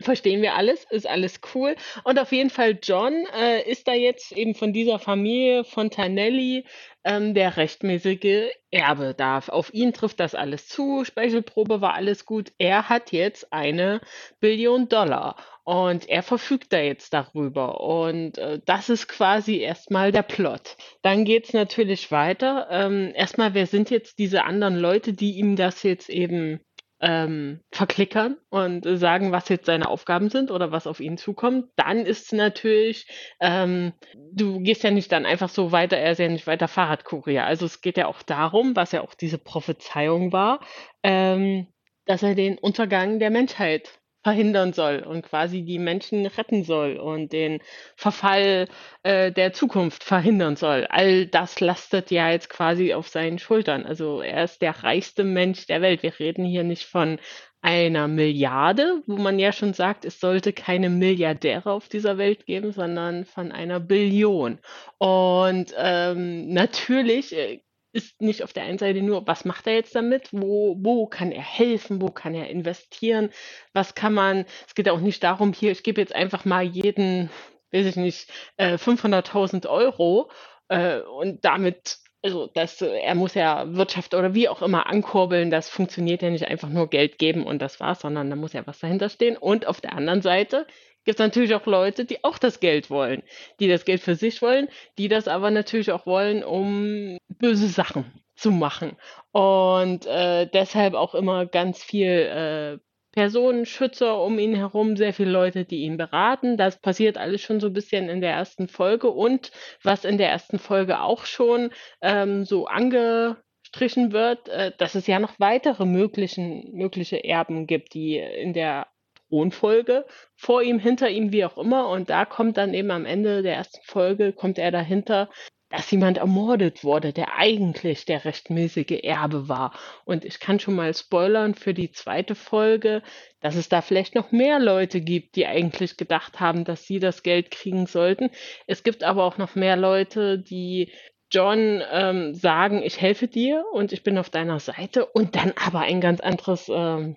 verstehen wir alles, ist alles cool. Und auf jeden Fall, John äh, ist da jetzt eben von dieser Familie Fontanelli ähm, der rechtmäßige Erbe darf. Auf ihn trifft das alles zu. Speichelprobe war alles gut. Er hat jetzt eine Billion Dollar und er verfügt da jetzt darüber. Und äh, das ist quasi erstmal der Plot. Dann geht es natürlich weiter. Ähm, erstmal, wer sind jetzt diese anderen Leute, die ihm das jetzt eben ähm, verklickern und sagen, was jetzt seine Aufgaben sind oder was auf ihn zukommt, dann ist natürlich, ähm, du gehst ja nicht dann einfach so weiter, er ist ja nicht weiter Fahrradkurier. Also es geht ja auch darum, was ja auch diese Prophezeiung war, ähm, dass er den Untergang der Menschheit verhindern soll und quasi die Menschen retten soll und den Verfall äh, der Zukunft verhindern soll. All das lastet ja jetzt quasi auf seinen Schultern. Also er ist der reichste Mensch der Welt. Wir reden hier nicht von einer Milliarde, wo man ja schon sagt, es sollte keine Milliardäre auf dieser Welt geben, sondern von einer Billion. Und ähm, natürlich äh, ist nicht auf der einen Seite nur, was macht er jetzt damit? Wo, wo kann er helfen? Wo kann er investieren? Was kann man, es geht auch nicht darum, hier, ich gebe jetzt einfach mal jeden, weiß ich nicht, äh, 500.000 Euro äh, und damit, also das, äh, er muss ja Wirtschaft oder wie auch immer ankurbeln. Das funktioniert ja nicht einfach nur Geld geben und das war's, sondern da muss ja was dahinter stehen. Und auf der anderen Seite gibt es natürlich auch Leute, die auch das Geld wollen, die das Geld für sich wollen, die das aber natürlich auch wollen, um böse Sachen zu machen. Und äh, deshalb auch immer ganz viel äh, Personenschützer um ihn herum, sehr viele Leute, die ihn beraten. Das passiert alles schon so ein bisschen in der ersten Folge. Und was in der ersten Folge auch schon ähm, so angestrichen wird, äh, dass es ja noch weitere möglichen, mögliche Erben gibt, die in der Thronfolge vor ihm, hinter ihm, wie auch immer. Und da kommt dann eben am Ende der ersten Folge, kommt er dahinter, dass jemand ermordet wurde, der eigentlich der rechtmäßige Erbe war. Und ich kann schon mal spoilern für die zweite Folge, dass es da vielleicht noch mehr Leute gibt, die eigentlich gedacht haben, dass sie das Geld kriegen sollten. Es gibt aber auch noch mehr Leute, die John ähm, sagen, ich helfe dir und ich bin auf deiner Seite und dann aber ein ganz anderes ähm,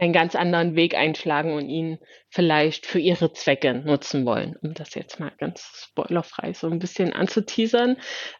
einen ganz anderen Weg einschlagen und ihn vielleicht für ihre Zwecke nutzen wollen, um das jetzt mal ganz spoilerfrei so ein bisschen anzuteasern.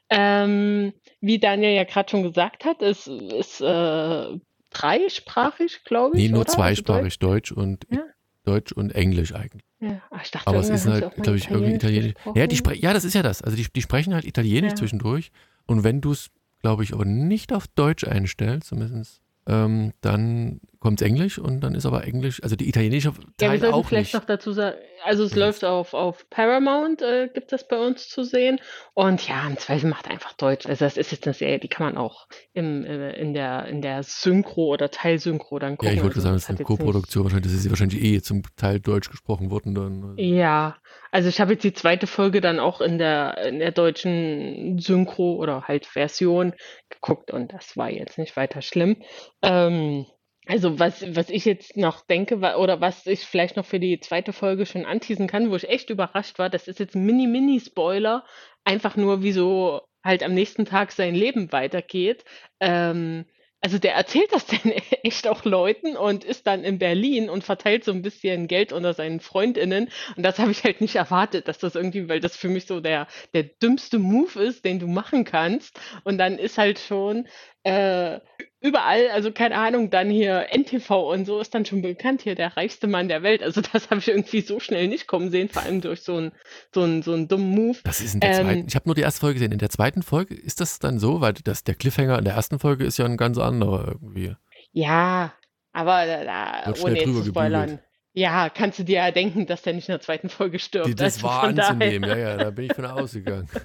Ähm, wie Daniel ja gerade schon gesagt hat, es ist äh, dreisprachig, glaube ich. Nee, nur oder? Also zweisprachig, Deutsch und Ja. Deutsch und Englisch eigentlich. Ja, ah, ich dachte, Aber es ist halt, glaube ich, irgendwie Italienisch. Ja, die ja, das ist ja das. Also die, die sprechen halt Italienisch Ja. zwischendurch. Und wenn du es, glaube ich, aber nicht auf Deutsch einstellst, zumindest, ähm, dann kommt Englisch und dann ist aber Englisch, also die italienische Ja, wir Teil auch vielleicht nicht. noch dazu sagen, also es Ja. läuft auf, auf Paramount, äh, gibt es bei uns zu sehen. Und ja, im Zweifel macht einfach Deutsch. Also das ist jetzt eine Serie, die kann man auch im, äh, in, der, in der Synchro oder Teilsynchro dann gucken. Ja, ich wollte Also sagen, das das ist eine Co-Produktion wahrscheinlich. Das ist wahrscheinlich eh zum Teil Deutsch gesprochen worden. Dann. Ja, also ich habe jetzt die zweite Folge dann auch in der, in der deutschen Synchro oder halt Version geguckt und das war jetzt nicht weiter schlimm. Ähm, also was, was ich jetzt noch denke oder was ich vielleicht noch für die zweite Folge schon anteasen kann, wo ich echt überrascht war, das ist jetzt ein Mini-Mini-Spoiler, einfach nur wie so halt am nächsten Tag sein Leben weitergeht. Ähm, also der erzählt das dann echt auch Leuten und ist dann in Berlin und verteilt so ein bisschen Geld unter seinen FreundInnen. Und das habe ich halt nicht erwartet, dass das irgendwie, weil das für mich so der, der dümmste Move ist, den du machen kannst. Und dann ist halt schon äh, überall, also keine Ahnung, dann hier NTV und so ist dann schon bekannt hier der reichste Mann der Welt. Also das habe ich irgendwie so schnell nicht kommen sehen, vor allem durch so einen so einen, so einen dummen Move. Das ist in der Ähm, zweiten. Ich habe nur die erste Folge gesehen. In der zweiten Folge ist das dann so, weil das, der Cliffhanger in der ersten Folge ist ja ein ganz anderer irgendwie. Ja, aber da, da, ohne jetzt zu spoilern. gebügelt. Ja, kannst du dir ja denken, dass der nicht in der zweiten Folge stirbt. Die, das Also war daher- anzunehmen, ja, ja, da bin ich von ausgegangen.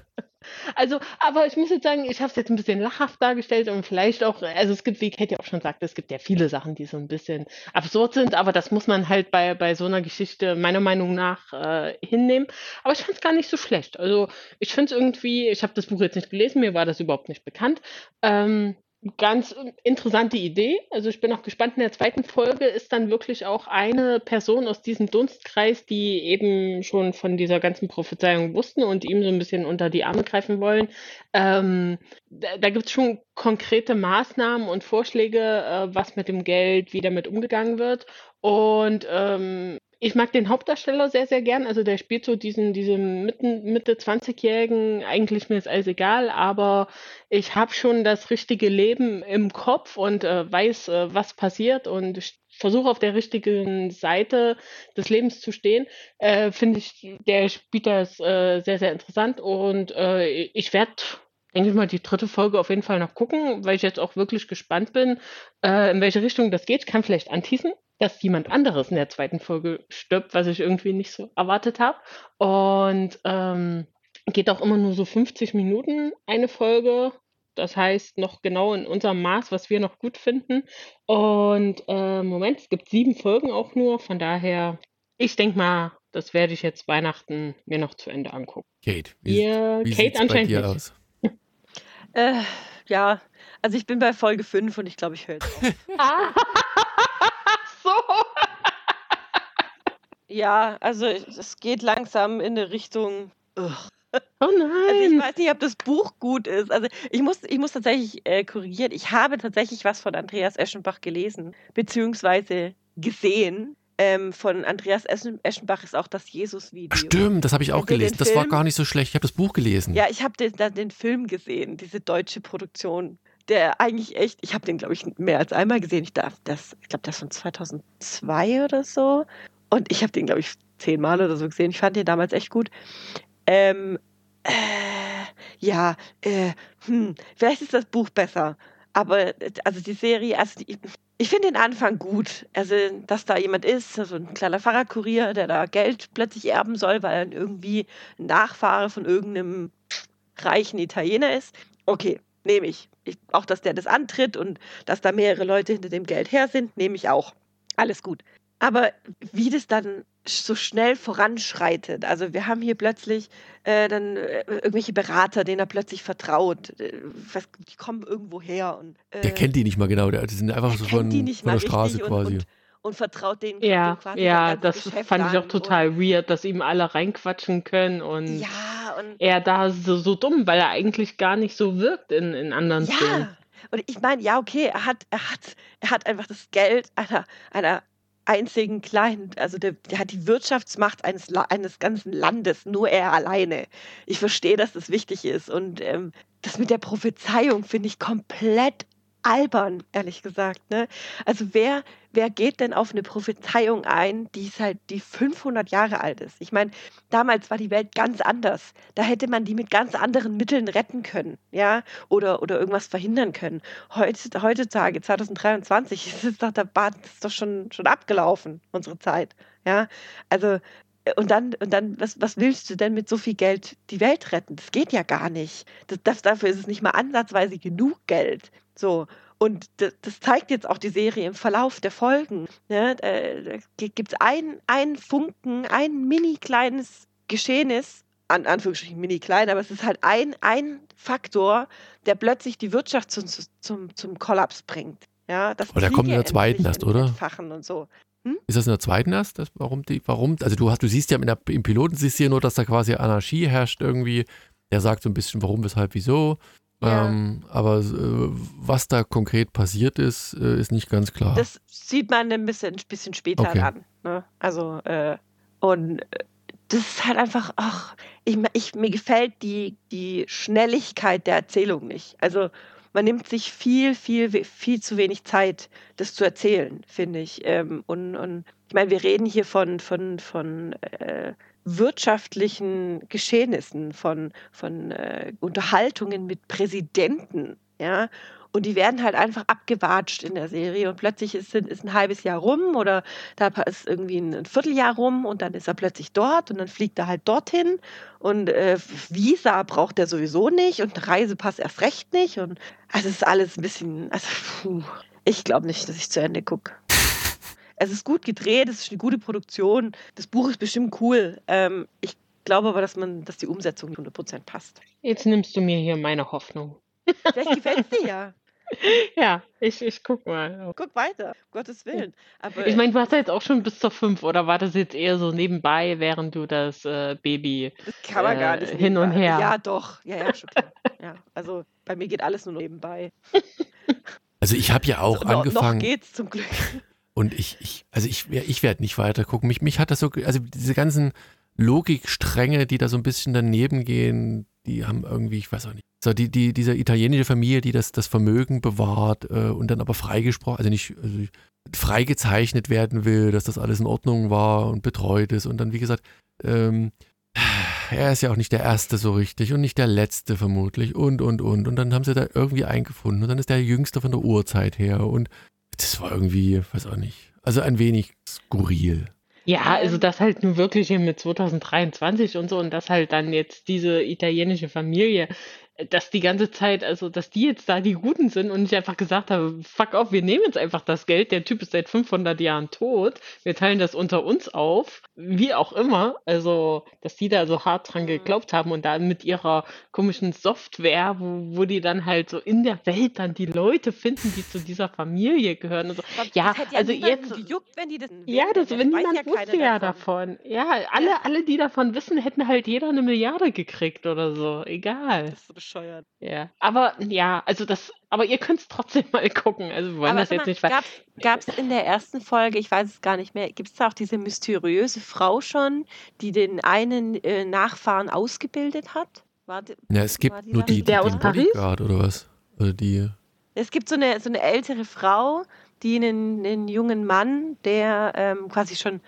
Also, aber ich muss jetzt sagen, ich habe es jetzt ein bisschen lachhaft dargestellt und vielleicht auch, also es gibt, wie Katie auch schon sagte, es gibt ja viele Sachen, die so ein bisschen absurd sind, aber das muss man halt bei, bei so einer Geschichte meiner Meinung nach äh, hinnehmen. Aber ich fand es gar nicht so schlecht. Also ich finde es irgendwie, ich habe das Buch jetzt nicht gelesen, mir war das überhaupt nicht bekannt. Ähm, ganz interessante Idee. Also ich bin auch gespannt. In der zweiten Folge ist dann wirklich auch eine Person aus diesem Dunstkreis, die eben schon von dieser ganzen Prophezeiung wussten und ihm so ein bisschen unter die Arme greifen wollen. Ähm, da da gibt es schon konkrete Maßnahmen und Vorschläge, äh, was mit dem Geld, wie damit umgegangen wird. Und ähm, ich mag den Hauptdarsteller sehr, sehr gern. Also der spielt so diesen, diesen Mitten, Mitte 20-Jährigen, eigentlich mir ist alles egal, aber ich habe schon das richtige Leben im Kopf und äh, weiß, äh, was passiert und versuche auf der richtigen Seite des Lebens zu stehen. Äh, Finde ich, der spielt das äh, sehr, sehr interessant und äh, ich werde denke ich mal, die dritte Folge auf jeden Fall noch gucken, weil ich jetzt auch wirklich gespannt bin, äh, in welche Richtung das geht. Ich kann vielleicht anteasen, dass jemand anderes in der zweiten Folge stirbt, was ich irgendwie nicht so erwartet habe. Und ähm, geht auch immer nur so 50 Minuten eine Folge. Das heißt, noch genau in unserem Maß, was wir noch gut finden. Und äh, Moment, es gibt sieben Folgen auch nur. Von daher, ich denke mal, das werde ich jetzt Weihnachten mir noch zu Ende angucken. Kate, wie, Ihr, wie Kate sieht's bei anscheinend dir nicht. aus? Äh, ja, also ich bin bei Folge 5 und ich glaube, ich höre jetzt auf. Ah, so. Ja, also es geht langsam in eine Richtung. Ugh. Oh Also ich nein. weiß nicht, ob das Buch gut ist. Also ich muss, ich muss tatsächlich äh, korrigieren. Ich habe tatsächlich was von Andreas Eschenbach gelesen, beziehungsweise gesehen. Ähm, von Andreas Eschen- Eschenbach ist auch das Jesus-Video. Stimmt, das habe ich auch gelesen. Das war gar nicht so schlecht. Ich habe das Buch gelesen. Ja, ich habe den, den Film gesehen, diese deutsche Produktion, der eigentlich echt, ich habe den, glaube ich, mehr als einmal gesehen. Ich, darf das, ich glaube, das von 2002 oder so. Und ich habe den, glaube ich, zehnmal oder so gesehen. Ich fand den damals echt gut. Ähm, äh, ja, äh, hm, vielleicht ist das Buch besser. Aber also die Serie, also die, ich finde den Anfang gut. Also, dass da jemand ist, so ein kleiner Fahrradkurier, der da Geld plötzlich erben soll, weil er irgendwie ein Nachfahre von irgendeinem reichen Italiener ist. Okay, nehme ich. ich. Auch, dass der das antritt und dass da mehrere Leute hinter dem Geld her sind, nehme ich auch. Alles gut. Aber wie das dann so schnell voranschreitet, also wir haben hier plötzlich äh, dann äh, irgendwelche Berater, denen er plötzlich vertraut, äh, was, die kommen irgendwo her und äh, Der kennt die nicht mal genau. Der, die sind einfach so von, von der Straße quasi. Und, und, und vertraut denen, Ja, quasi ja, das Geschäft fand ich auch total weird, dass ihm alle reinquatschen können und Und, ja, und er da so, so dumm, weil er eigentlich gar nicht so wirkt in, in anderen Filmen. Ja, und ich meine, ja, okay, er hat, er hat, er hat einfach das Geld einer, einer einzigen kleinen, also der, der hat die Wirtschaftsmacht eines, eines ganzen Landes, nur er alleine. Ich verstehe, dass das wichtig ist. Und ähm, das mit der Prophezeiung finde ich komplett albern, ehrlich gesagt. Ne? Also wer, wer geht denn auf eine Prophezeiung ein, die seit die 500 Jahre alt ist? Ich meine, damals war die Welt ganz anders. Da hätte man die mit ganz anderen Mitteln retten können, ja, oder, oder irgendwas verhindern können. Heutz, heutzutage, 2023, ist es doch, der Bad ist doch schon, schon abgelaufen, unsere Zeit, ja. Also, und dann, und dann was, was willst du denn mit so viel Geld die Welt retten? Das geht ja gar nicht. Das, das, dafür ist es nicht mal ansatzweise genug Geld. So. Und das, das zeigt jetzt auch die Serie im Verlauf der Folgen. Ne? Da gibt es einen, einen Funken, ein mini kleines Geschehnis, an Anführungsstrichen mini klein, aber es ist halt ein, ein Faktor, der plötzlich die Wirtschaft zum, zum, zum Kollaps bringt. Ja, das kommt in der Kriege zweiten erst, oder? und so. Ist das in der zweiten erst? Das, warum die, warum? Also du hast, du siehst ja in der, im Piloten siehst du ja nur, dass da quasi Anarchie herrscht irgendwie. Der sagt so ein bisschen, warum, weshalb, wieso. Ja. Ähm, aber äh, was da konkret passiert ist, äh, ist nicht ganz klar. Das sieht man ein bisschen, bisschen später Okay. an. Ne? Also, äh, und äh, das ist halt einfach, ach, ich, ich, mir gefällt die, die Schnelligkeit der Erzählung nicht. Also, man nimmt sich viel, viel, viel zu wenig Zeit, das zu erzählen, finde ich. Ähm, und, und ich meine, wir reden hier von, von, von äh, wirtschaftlichen Geschehnissen, von, von äh, Unterhaltungen mit Präsidenten, ja. Und die werden halt einfach abgewatscht in der Serie und plötzlich ist, ist ein halbes Jahr rum oder da ist irgendwie ein Vierteljahr rum und dann ist er plötzlich dort und dann fliegt er halt dorthin und äh, Visa braucht er sowieso nicht und Reisepass erst recht nicht und also es ist alles ein bisschen, also puh, ich glaube nicht, dass ich zu Ende gucke. Es ist gut gedreht, es ist eine gute Produktion, das Buch ist bestimmt cool. Ähm, ich glaube aber, dass man, dass die Umsetzung nicht 100% passt. Jetzt nimmst du mir hier meine Hoffnung. Vielleicht gefällt es dir ja. Ja, ich, ich guck mal. Guck weiter, um Gottes Willen. Aber Ich meine, du hast ja jetzt auch schon bis zur 5, oder war das jetzt eher so nebenbei, während du das äh, Baby. das kann man gar äh, nicht. hin und her. Ja, doch. Ja, ja, schon klar. ja, also bei mir geht alles nur nebenbei. Also ich habe ja auch No- angefangen Noch geht's zum Glück. und ich, ich also ich, ich werde nicht weiter gucken. Mich, mich hat das so, also diese ganzen Logikstränge, die da so ein bisschen daneben gehen, die haben irgendwie, ich weiß auch nicht. So, die, die, diese italienische Familie, die das, das Vermögen bewahrt äh, und dann aber freigesprochen, also nicht also freigezeichnet werden will, dass das alles in Ordnung war und betreut ist. Und dann, wie gesagt, ähm, er ist ja auch nicht der Erste so richtig und nicht der Letzte vermutlich und, und, und. Und dann haben sie da irgendwie eingefunden und dann ist der Jüngste von der Urzeit her und das war irgendwie, weiß auch nicht, also ein wenig skurril. Ja, also Ähm. das halt nun wirklich hier mit 2023 und so und das halt dann jetzt diese italienische Familie, dass die ganze Zeit, also dass die jetzt da die Guten sind und nicht einfach gesagt haben, fuck off, wir nehmen jetzt einfach das Geld, der Typ ist seit 500 Jahren tot, wir teilen das unter uns auf, wie auch immer, also dass die da so hart dran Mhm. geglaubt haben und dann mit ihrer komischen Software, wo, wo die dann halt so in der Welt dann die Leute finden, die zu dieser Familie gehören und so. Ja, also jetzt- gejuckt, wenn die das Ja, das, wenn niemand ja wusste ja davon. Ja, alle, alle, die davon wissen, hätten halt jeder eine Milliarde gekriegt oder so. Egal. Das ist so bescheuert. Ja. Aber ja, also das, aber ihr könnt es trotzdem mal gucken. Also wir wollen Aber das jetzt mal, nicht ver- gab es in der ersten Folge, ich weiß es gar nicht mehr, gibt es da auch diese mysteriöse Frau schon, die den einen äh, Nachfahren ausgebildet hat? War die, Ja, es gibt war die nur die, die? Der aus den Paris? Bodyguard oder was? Oder die, Es gibt so eine, so eine ältere Frau, die einen, einen jungen Mann, der ähm, quasi schon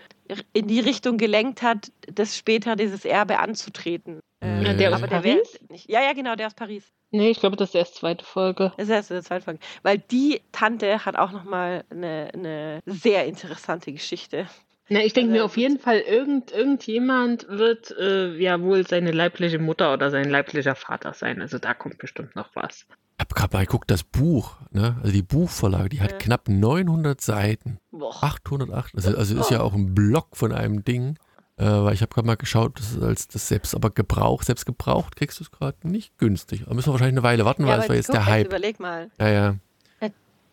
in die Richtung gelenkt hat, das später dieses Erbe anzutreten. Ähm, Ja, der aus aber der wär Paris? nicht. Ja, ja, genau, der aus Paris. Nee, ich glaube, das ist erst zweite Folge. Das ist erst in der zweiten Folge. Weil die Tante hat auch nochmal eine, eine sehr interessante Geschichte. Na, ich denke Also, mir auf jeden Fall, irgend, irgendjemand wird äh, ja wohl seine leibliche Mutter oder sein leiblicher Vater sein. Also da kommt bestimmt noch was. ich habe gerade mal geguckt, das Buch, ne? also die Buchvorlage, die hat Ja. knapp 900 Seiten. Boah. 808, also, also ist ja auch ein Block von einem Ding. Äh, weil ich habe gerade mal geschaut, das ist als das selbst, aber Gebrauch, selbst gebraucht kriegst du es gerade nicht günstig. Da müssen wir wahrscheinlich eine Weile warten, weil aber das war jetzt guck, der Jetzt Hype. überleg mal. Ja, ja.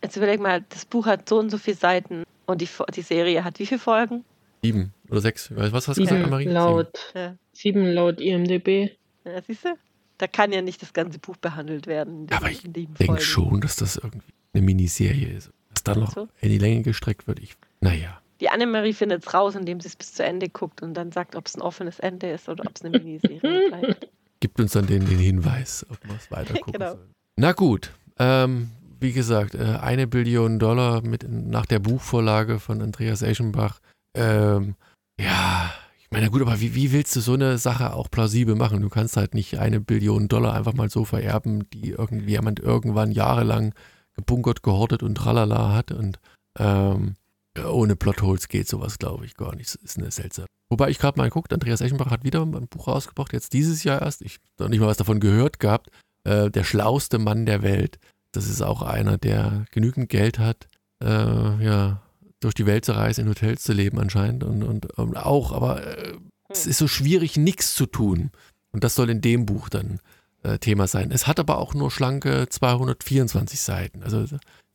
Jetzt überleg mal, das Buch hat so und so viele Seiten und die, die Serie hat wie viele Folgen? Sieben oder sechs. Ich weiß, Was hast du gesagt, Sieben Marie? laut, Ja. sieben laut IMDB. Ja, siehst du? Da kann ja nicht das ganze Buch behandelt werden. Aber ich denke schon, dass das irgendwie eine Miniserie ist. Dass dann noch So? in die Länge gestreckt wird. Ich, naja. Die Annemarie findet es raus, indem sie es bis zu Ende guckt und dann sagt, ob es ein offenes Ende ist oder ob es eine Miniserie bleibt. Gibt uns dann den, den Hinweis, ob wir es weiter gucken Genau. sollen. Na gut. Ähm, wie gesagt, äh, eine Billion Dollar mit, nach der Buchvorlage von Andreas Eschenbach. Ähm, ja, ich meine, gut, aber wie, wie willst du so eine Sache auch plausibel machen? Du kannst halt nicht eine Billion Dollar einfach mal so vererben, die irgendwie jemand irgendwann jahrelang gebunkert, gehortet und tralala hat und ähm, ohne Plotholes geht sowas, glaube ich, gar nicht. Das ist eine seltsame. Wobei ich gerade mal geguckt, Andreas Eschenbach hat wieder ein Buch rausgebracht, jetzt dieses Jahr erst. Ich habe noch nicht mal was davon gehört gehabt. Äh, der schlauste Mann der Welt. Das ist auch einer, der genügend Geld hat, äh, ja, durch die Welt zu reisen, in Hotels zu leben anscheinend und, und, und auch, aber äh, es ist so schwierig, nichts zu tun. Und das soll in dem Buch dann äh, Thema sein. Es hat aber auch nur schlanke 224 Seiten. Also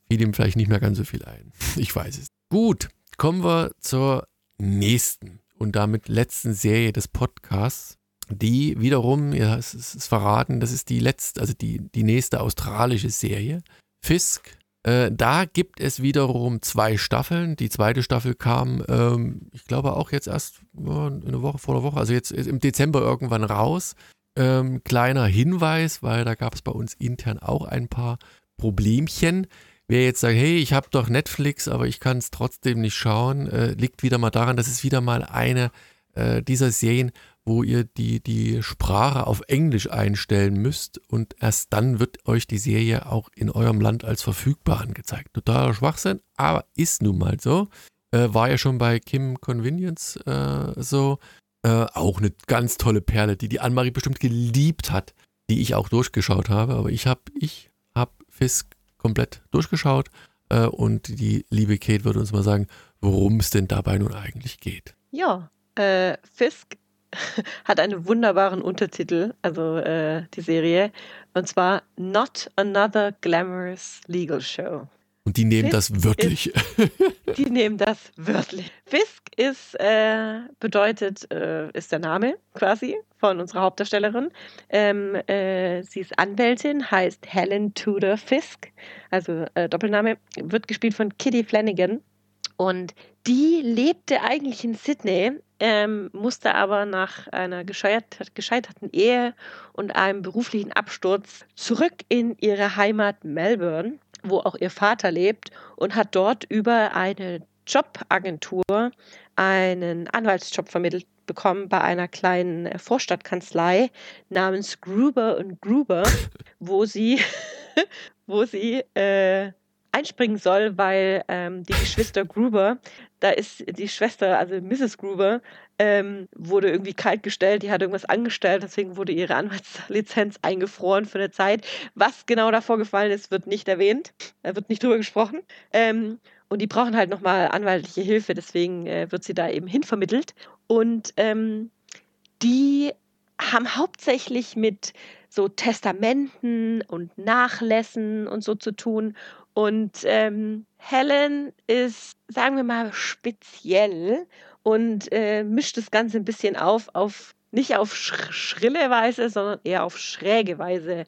fiel ihm vielleicht nicht mehr ganz so viel ein. Ich weiß es. Gut, kommen wir zur nächsten und damit letzten Serie des Podcasts, die wiederum, ja, es ist, verraten, das ist die letzte, also die, die nächste australische Serie, Fisk. Äh, da gibt es wiederum zwei Staffeln. Die zweite Staffel kam, ähm, ich glaube auch jetzt erst ja, eine Woche vor der Woche, also jetzt im Dezember irgendwann raus. Ähm, kleiner Hinweis, weil da gab es bei uns intern auch ein paar Problemchen. Wer jetzt sagt, hey, ich habe doch Netflix, aber ich kann es trotzdem nicht schauen, äh, liegt wieder mal daran, dass es wieder mal eine äh, dieser Serien, wo ihr die, die Sprache auf Englisch einstellen müsst und erst dann wird euch die Serie auch in eurem Land als verfügbar angezeigt. Totaler Schwachsinn, aber ist nun mal so. Äh, war ja schon bei Kim Convenience äh, so. Äh, auch eine ganz tolle Perle, die die Annemarie bestimmt geliebt hat, die ich auch durchgeschaut habe. Aber ich habe ich hab Fisk komplett durchgeschaut äh, und die liebe Kate würde uns mal sagen, worum es denn dabei nun eigentlich geht. Ja, äh, Fisk hat einen wunderbaren Untertitel, also äh, die Serie, und zwar Not Another Glamorous Legal Show. Und die nehmen Fisk das wörtlich. Ist, die nehmen das wörtlich. Fisk ist, äh, bedeutet, äh, ist der Name quasi von unserer Hauptdarstellerin. Ähm, äh, sie ist Anwältin, heißt Helen Tudor Fisk, also äh, Doppelname, wird gespielt von Kitty Flanagan. Und die lebte eigentlich in Sydney, ähm, musste aber nach einer gescheiterten Ehe und einem beruflichen Absturz zurück in ihre Heimat Melbourne, wo auch ihr Vater lebt, und hat dort über eine Jobagentur einen Anwaltsjob vermittelt bekommen bei einer kleinen Vorstadtkanzlei namens Gruber und Gruber, wo sie, wo sie äh, einspringen soll, weil ähm, die Geschwister Gruber, da ist die Schwester, also Mrs. Gruber, ähm, wurde irgendwie kaltgestellt, die hat irgendwas angestellt, deswegen wurde ihre Anwaltslizenz eingefroren für eine Zeit. Was genau da vorgefallen ist, wird nicht erwähnt, da wird nicht drüber gesprochen. Ähm, und die brauchen halt nochmal anwaltliche Hilfe, deswegen äh, wird sie da eben hinvermittelt. Und ähm, die haben hauptsächlich mit so Testamenten und Nachlässen und so zu tun und ähm, Helen ist, sagen wir mal, speziell und äh, mischt das Ganze ein bisschen auf, auf nicht auf sch schrille Weise, sondern eher auf schräge Weise.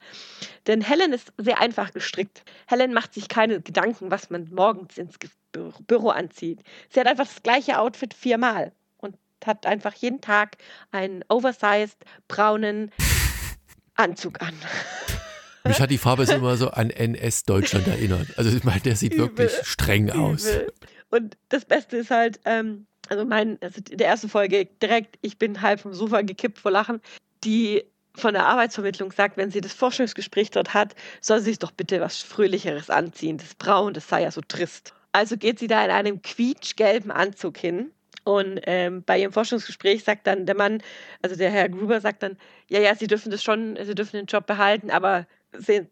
Denn Helen ist sehr einfach gestrickt. Helen macht sich keine Gedanken, was man morgens ins Bü Büro anzieht. Sie hat einfach das gleiche Outfit viermal und hat einfach jeden Tag einen oversized braunen Anzug an. Mich hat die Farbe immer so an NS-Deutschland erinnert. Also ich meine, der sieht Übel. wirklich streng aus. Übel. Und das Beste ist halt, ähm, also mein, also der erste Folge direkt, ich bin halb vom Sofa gekippt vor Lachen. Die von der Arbeitsvermittlung sagt, wenn sie das Forschungsgespräch dort hat, soll sie sich doch bitte was Fröhlicheres anziehen. Das Braun, das sei ja so trist. Also geht sie da in einem quietschgelben Anzug hin. Und ähm, bei ihrem Forschungsgespräch sagt dann der Mann, also der Herr Gruber sagt dann, ja, ja, Sie dürfen das schon, Sie dürfen den Job behalten, aber sehen,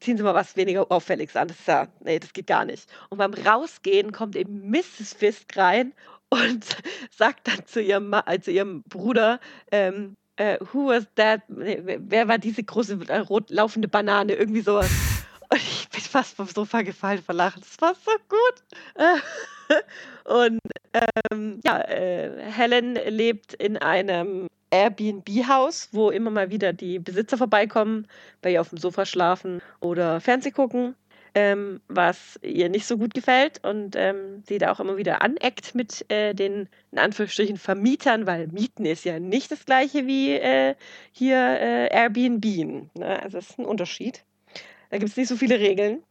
ziehen Sie mal was weniger Auffälliges an. Das ist ja, nee, das geht gar nicht. Und beim Rausgehen kommt eben Mrs. Fisk rein und sagt dann zu ihrem, äh, ihrem Bruder, ähm, äh, who was that? Wer war diese große äh, rot laufende Banane? Irgendwie sowas. Und ich bin fast vom Sofa gefallen vor Lachen. Das war so gut. und ähm, ja, äh, Helen lebt in einem Airbnb-Haus, wo immer mal wieder die Besitzer vorbeikommen, bei ihr auf dem Sofa schlafen oder Fernseh gucken, ähm, was ihr nicht so gut gefällt und ähm, sie da auch immer wieder aneckt mit äh, den in Anführungsstrichen Vermietern, weil Mieten ist ja nicht das gleiche wie äh, hier äh, Airbnb. Ne? Also es ist ein Unterschied. Da gibt es nicht so viele Regeln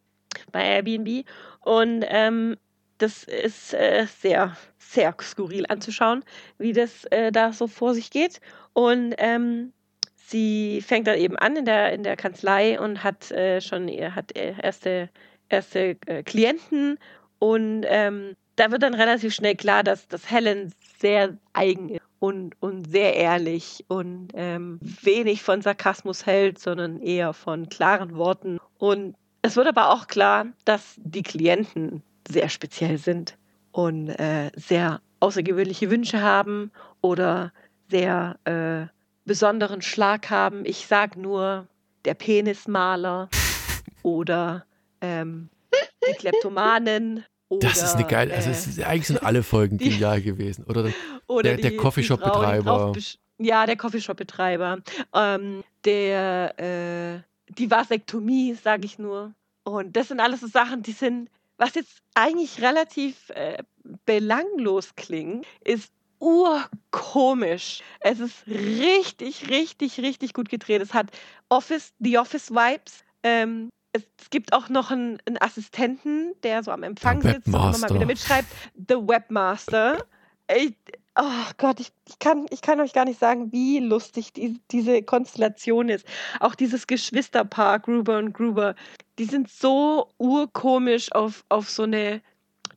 bei Airbnb und ähm, das ist äh, sehr, sehr skurril anzuschauen, wie das äh, da so vor sich geht. Und ähm, sie fängt dann eben an in der, in der Kanzlei und hat äh, schon hat äh, erste, erste äh, Klienten. Und ähm, da wird dann relativ schnell klar, dass, dass Helen sehr eigen ist und, und sehr ehrlich und ähm, wenig von Sarkasmus hält, sondern eher von klaren Worten. Und es wird aber auch klar, dass die Klienten sehr speziell sind und äh, sehr außergewöhnliche Wünsche haben oder sehr äh, besonderen Schlag haben. Ich sage nur der Penismaler oder ähm, die Kleptomanen. Oder, das ist eine geile, also ist, eigentlich sind alle Folgen die, genial gewesen. Oder, oder der, der Coffeeshop-Betreiber. Ja, der Coffeeshop-Betreiber. Ähm, der, äh, die Vasektomie, sage ich nur. Und das sind alles so Sachen, die sind was jetzt eigentlich relativ äh, belanglos klingt, ist urkomisch. Es ist richtig, richtig, richtig gut gedreht. Es hat Office, The Office Vibes. Ähm, es, gibt auch noch einen, einen Assistenten, der so am Empfang Der sitzt und immer mal Webmaster. wieder mitschreibt. The Webmaster. Ich, oh Gott, ich, ich, kann, ich kann euch gar nicht sagen, wie lustig die, diese Konstellation ist. Auch dieses Geschwisterpaar, Gruber und Gruber, die sind so urkomisch auf, auf so eine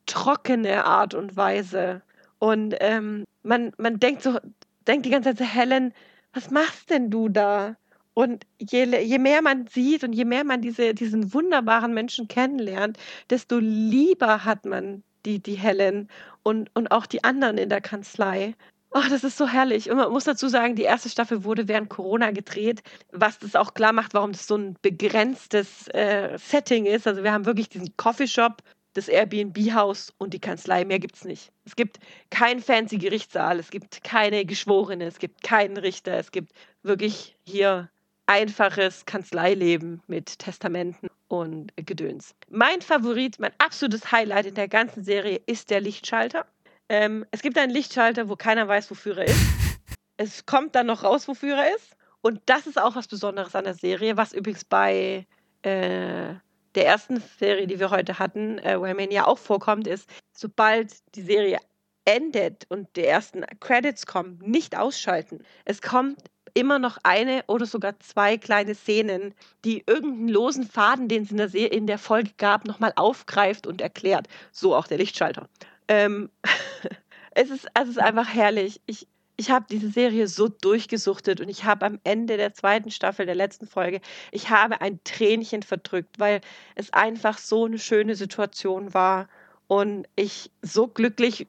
trockene Art und Weise. Und ähm, man, man denkt so, denkt die ganze Zeit so, Helen, was machst denn du da? Und je, je mehr man sieht und je mehr man diese, diesen wunderbaren Menschen kennenlernt, desto lieber hat man die, die Helen und, und auch die anderen in der Kanzlei. Oh, das ist so herrlich. Und man muss dazu sagen, die erste Staffel wurde während Corona gedreht, was das auch klar macht, warum das so ein begrenztes äh, Setting ist. Also wir haben wirklich diesen Coffeeshop, das Airbnb-Haus und die Kanzlei. Mehr gibt es nicht. Es gibt keinen fancy Gerichtssaal, es gibt keine Geschworene, es gibt keinen Richter, es gibt wirklich hier einfaches Kanzleileben mit Testamenten und Gedöns. Mein Favorit, mein absolutes Highlight in der ganzen Serie ist der Lichtschalter. Ähm, es gibt einen Lichtschalter, wo keiner weiß, wofür er ist. Es kommt dann noch raus, wofür er ist. Und das ist auch was Besonderes an der Serie, was übrigens bei äh, der ersten Serie, die wir heute hatten, äh, Waymania auch vorkommt, ist, sobald die Serie endet und die ersten Credits kommen, nicht ausschalten. Es kommt immer noch eine oder sogar zwei kleine Szenen, die irgendeinen losen Faden, den es in der, in der Folge gab, nochmal aufgreift und erklärt. So auch der Lichtschalter. Ähm, es, ist, es ist einfach herrlich. Ich, ich habe diese Serie so durchgesuchtet und ich habe am Ende der zweiten Staffel der letzten Folge, ich habe ein Tränchen verdrückt, weil es einfach so eine schöne Situation war und ich so glücklich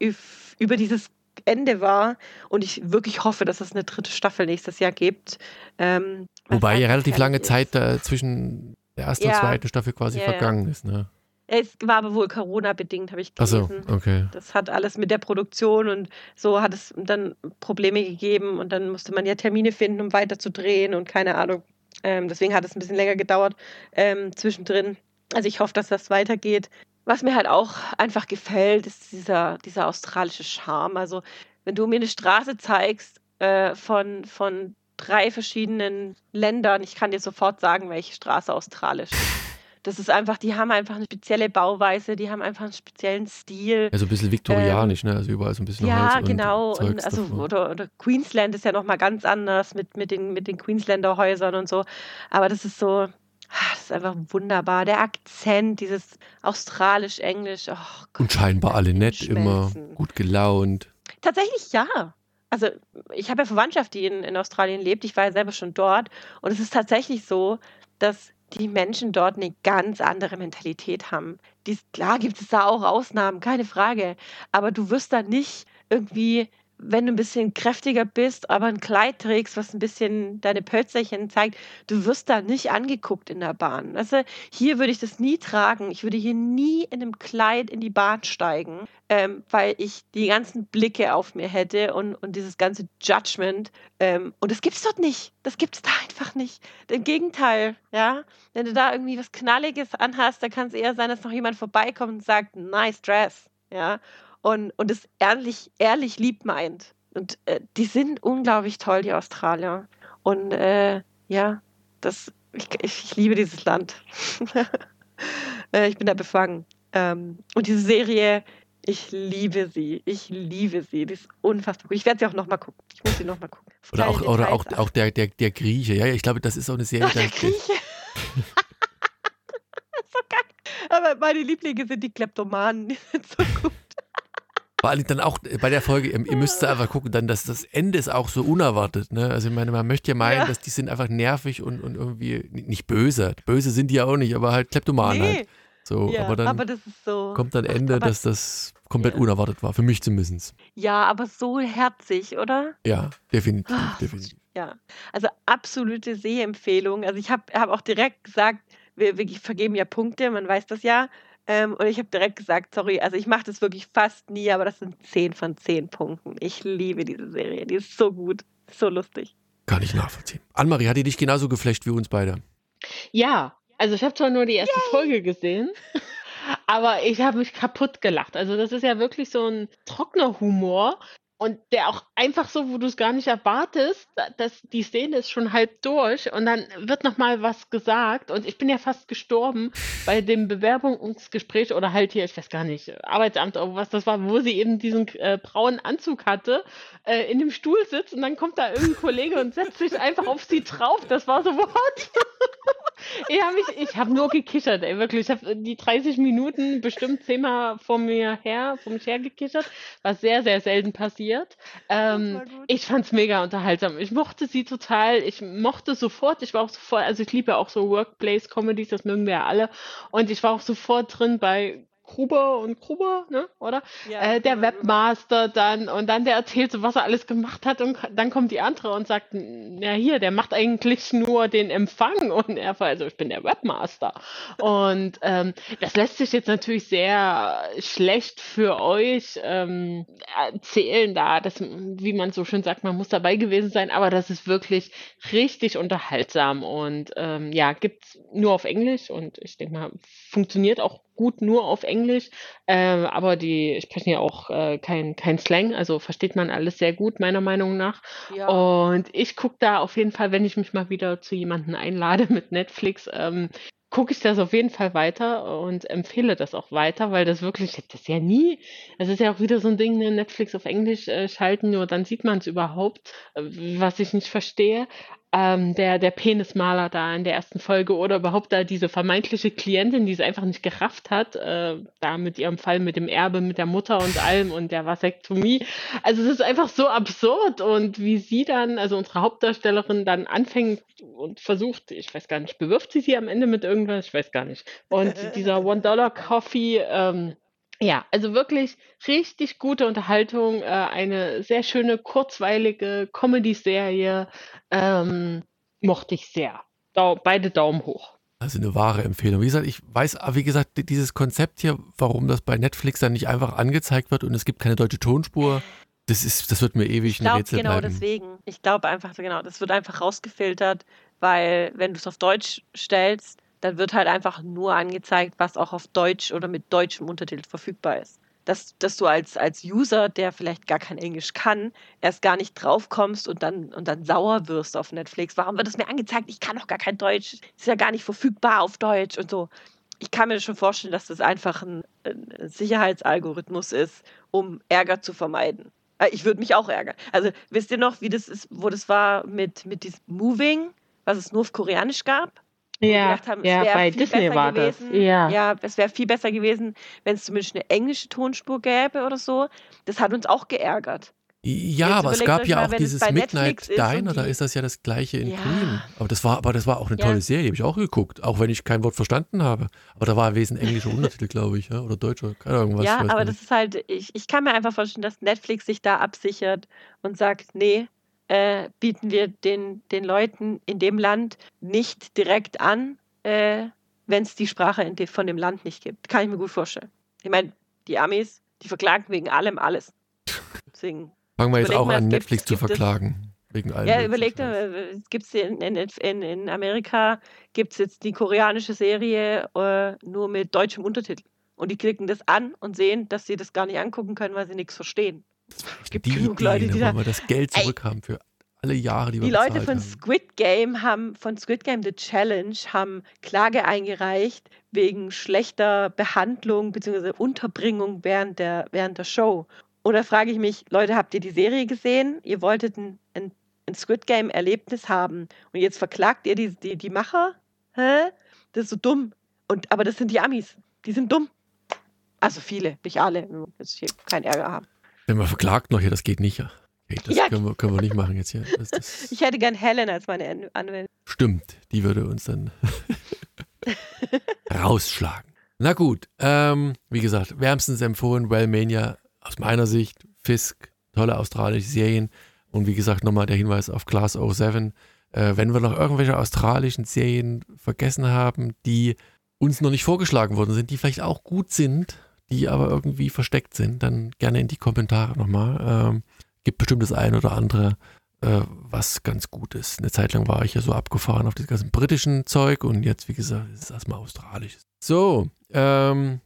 über dieses Ende war und ich wirklich hoffe, dass es eine dritte Staffel nächstes Jahr gibt. Ähm, Wobei ja relativ lange Zeit äh, zwischen der ersten Ja. und zweiten Staffel quasi Ja, vergangen ist. Ne? Es war aber wohl Corona-bedingt, habe ich gelesen. okay. Das hat alles mit der Produktion und so hat es dann Probleme gegeben und dann musste man ja Termine finden, um weiter zu drehen und keine Ahnung. Ähm, deswegen hat es ein bisschen länger gedauert ähm, zwischendrin. Also ich hoffe, dass das weitergeht. Was mir halt auch einfach gefällt, ist dieser, dieser australische Charme. Also wenn du mir eine Straße zeigst äh, von, von drei verschiedenen Ländern, ich kann dir sofort sagen, welche Straße australisch ist. Das ist einfach, die haben einfach eine spezielle Bauweise, die haben einfach einen speziellen Stil. Ja, so ein bisschen viktorianisch, ne? Also überall so ein bisschen Ähm, Ja, Holz genau. und Und also, oder, oder Queensland ist ja nochmal ganz anders mit, mit, den, mit den Queensländer Häusern und so. Aber das ist so, das ist einfach wunderbar. Der Akzent, dieses australisch-englisch. Oh Und scheinbar alle nett, immer gut gelaunt. Tatsächlich ja. Also ich habe ja Verwandtschaft, die in, in Australien lebt. Ich war ja selber schon dort. Und es ist tatsächlich so, dass die Menschen dort eine ganz andere Mentalität haben. Dies, klar gibt es da auch Ausnahmen, keine Frage. Aber du wirst da nicht irgendwie, wenn du ein bisschen kräftiger bist, aber ein Kleid trägst, was ein bisschen deine Pölzerchen zeigt, du wirst da nicht angeguckt in der Bahn. Also hier würde ich das nie tragen. Ich würde hier nie in einem Kleid in die Bahn steigen, ähm, weil ich die ganzen Blicke auf mir hätte und, und dieses ganze Judgment. Ähm, und das gibt es dort nicht. Das gibt es da einfach nicht. Im Gegenteil, ja. Wenn du da irgendwie was Knalliges anhast, dann kann es eher sein, dass noch jemand vorbeikommt und sagt, nice dress, ja. Und, und es ehrlich, ehrlich lieb meint. Und äh, die sind unglaublich toll, die Australier. Und äh, ja, das, ich, ich, liebe dieses Land. äh, ich bin da befangen. Ähm, und diese Serie, ich liebe sie. Ich liebe sie. Die ist unfassbar gut. Ich werde sie auch nochmal gucken. Ich muss sie nochmal gucken. Oder Kleine auch, oder auch, auch der, der, der Grieche. Ja, ich glaube, das ist auch eine Serie. Ach, der Grieche. so geil. Aber meine Lieblinge sind die Kleptomanen. Die sind so gut. Vor allem dann auch bei der Folge, ihr müsst da einfach gucken, dann, dass das Ende ist auch so unerwartet. Ne? Also ich meine, man möchte ja meinen, Ja. dass die sind einfach nervig und, und irgendwie nicht böse. Böse sind die ja auch nicht, aber halt Kleptomanen halt. So, ja, aber dann ist so. kommt dann Ach, Ende, aber- dass das komplett Ja. unerwartet war. Für mich zumindest. Ja, aber so herzig, oder? Ja, definitiv, Ah, definitiv. Ja, also absolute Sehempfehlung. Also ich habe hab auch direkt gesagt, wir, wir vergeben ja Punkte, man weiß das ja. Ähm, und ich habe direkt gesagt, sorry, also ich mache das wirklich fast nie, aber das sind 10 von 10 Punkten. Ich liebe diese Serie, die ist so gut, so lustig. Kann ich nachvollziehen. Annemarie, hat die dich genauso geflasht wie uns beide? Ja, also ich habe zwar nur die erste Folge gesehen, aber ich habe mich kaputt gelacht. Also das ist ja wirklich so ein trockener Humor, und der auch einfach so, wo du es gar nicht erwartest, dass die Szene ist schon halb durch und dann wird noch mal was gesagt und ich bin ja fast gestorben bei dem Bewerbungsgespräch oder halt hier, ich weiß gar nicht, Arbeitsamt oder was das war, wo sie eben diesen äh, braunen Anzug hatte, äh, in dem Stuhl sitzt und dann kommt da irgendein Kollege und setzt sich einfach auf sie drauf. Das war so, what? ich habe habe nur gekichert, ey, wirklich. Ich habe die 30 Minuten bestimmt zehnmal vor mir her, vor mich her gekichert, was sehr, sehr selten passiert. Ähm, ich fand's mega unterhaltsam. Ich mochte sie total. Ich mochte sofort, ich war auch sofort, also ich liebe auch so Workplace-Comedies, das mögen wir ja alle. Und ich war auch sofort drin bei Gruber und Gruber, ne, oder? Ja, äh, der Webmaster dann und dann der erzählt so, was er alles gemacht hat und dann kommt die andere und sagt, ja hier, der macht eigentlich nur den Empfang und er war also ich bin der Webmaster und ähm, das lässt sich jetzt natürlich sehr schlecht für euch ähm, erzählen da, dass, wie man so schön sagt, man muss dabei gewesen sein, aber das ist wirklich richtig unterhaltsam und ähm, ja, gibt's nur auf Englisch und ich denke mal, funktioniert auch gut nur auf Englisch, äh, aber die sprechen ja auch äh, kein, kein Slang, also versteht man alles sehr gut, meiner Meinung nach. Ja. Und ich gucke da auf jeden Fall, wenn ich mich mal wieder zu jemandem einlade mit Netflix, ähm, gucke ich das auf jeden Fall weiter und empfehle das auch weiter, weil das wirklich, das ist ja nie, das ist ja auch wieder so ein Ding, ne, Netflix auf Englisch äh, schalten, nur dann sieht man es überhaupt, äh, was ich nicht verstehe ähm, der, der Penismaler da in der ersten Folge oder überhaupt da diese vermeintliche Klientin, die es einfach nicht gerafft hat, äh, da mit ihrem Fall mit dem Erbe, mit der Mutter und allem und der Vasektomie. Also es ist einfach so absurd und wie sie dann, also unsere Hauptdarstellerin dann anfängt und versucht, ich weiß gar nicht, bewirft sie sie am Ende mit irgendwas, ich weiß gar nicht. Und dieser One-Dollar-Coffee, ähm, ja, also wirklich richtig gute Unterhaltung, äh, eine sehr schöne, kurzweilige Comedy-Serie. Ähm, mochte ich sehr. Dau beide Daumen hoch. Also eine wahre Empfehlung. Wie gesagt, ich weiß, wie gesagt, dieses Konzept hier, warum das bei Netflix dann nicht einfach angezeigt wird und es gibt keine deutsche Tonspur, das ist, das wird mir ewig ich glaub, ein Rätsel genau bleiben. deswegen. Ich glaube einfach, genau, das wird einfach rausgefiltert, weil wenn du es auf Deutsch stellst, dann wird halt einfach nur angezeigt, was auch auf Deutsch oder mit deutschem Untertitel verfügbar ist. Dass, dass du als, als User, der vielleicht gar kein Englisch kann, erst gar nicht draufkommst und dann, und dann sauer wirst auf Netflix. Warum wird das mir angezeigt? Ich kann doch gar kein Deutsch. Ist ja gar nicht verfügbar auf Deutsch und so. Ich kann mir schon vorstellen, dass das einfach ein, ein Sicherheitsalgorithmus ist, um Ärger zu vermeiden. Äh, ich würde mich auch ärgern. Also wisst ihr noch, wie das ist, wo das war mit, mit diesem Moving, was es nur auf Koreanisch gab? Ja, haben, ja bei Disney war gewesen. das. Ja. ja, es wäre viel besser gewesen, wenn es zumindest eine englische Tonspur gäbe oder so. Das hat uns auch geärgert. Ja, Jetzt aber es gab ja mal, auch dieses Midnight Diner, da ist das ja das gleiche in ja. Grün. Aber das war, aber das war auch eine tolle ja. Serie, habe ich auch geguckt, auch wenn ich kein Wort verstanden habe. Aber da war wesentlich englischer Untertitel, glaube ich, ja? oder deutscher, keine Ahnung was. Ja, aber das ist halt, ich, ich kann mir einfach vorstellen, dass Netflix sich da absichert und sagt, nee, äh, bieten wir den, den Leuten in dem Land nicht direkt an, äh, wenn es die Sprache de, von dem Land nicht gibt. Kann ich mir gut vorstellen. Ich meine, die Amis, die verklagen wegen allem alles. Deswegen, Fangen wir jetzt auch an, Netflix zu verklagen. Es, wegen allem. Ja, überlegt, gibt es in, in, in Amerika gibt es jetzt die koreanische Serie äh, nur mit deutschem Untertitel. Und die klicken das an und sehen, dass sie das gar nicht angucken können, weil sie nichts verstehen. Es gibt die genug Leute, die da, wir das Geld zurückhaben für alle Jahre, die wir Die Leute von haben. Squid Game haben, von Squid Game The Challenge, haben Klage eingereicht wegen schlechter Behandlung bzw. Unterbringung während der, während der Show. Oder frage ich mich, Leute, habt ihr die Serie gesehen? Ihr wolltet ein, ein, ein Squid Game-Erlebnis haben und jetzt verklagt ihr die, die, die Macher? Hä? Das ist so dumm. Und, aber das sind die Amis. Die sind dumm. Also viele, nicht alle. Jetzt hier keinen Ärger haben. Wenn man verklagt noch hier, das geht nicht. Okay, das ja. können, wir, können wir nicht machen jetzt hier. Das, das ich hätte gern Helen als meine Anwältin. Stimmt, die würde uns dann rausschlagen. Na gut, ähm, wie gesagt, wärmstens empfohlen, Wellmania aus meiner Sicht, Fisk, tolle australische Serien und wie gesagt nochmal der Hinweis auf Class 07. Äh, wenn wir noch irgendwelche australischen Serien vergessen haben, die uns noch nicht vorgeschlagen worden sind, die vielleicht auch gut sind, die aber irgendwie versteckt sind, dann gerne in die Kommentare nochmal. Ähm, gibt bestimmt das eine oder andere, äh, was ganz gut ist. Eine Zeit lang war ich ja so abgefahren auf das ganze britischen Zeug und jetzt, wie gesagt, ist es erstmal australisch. So, ähm,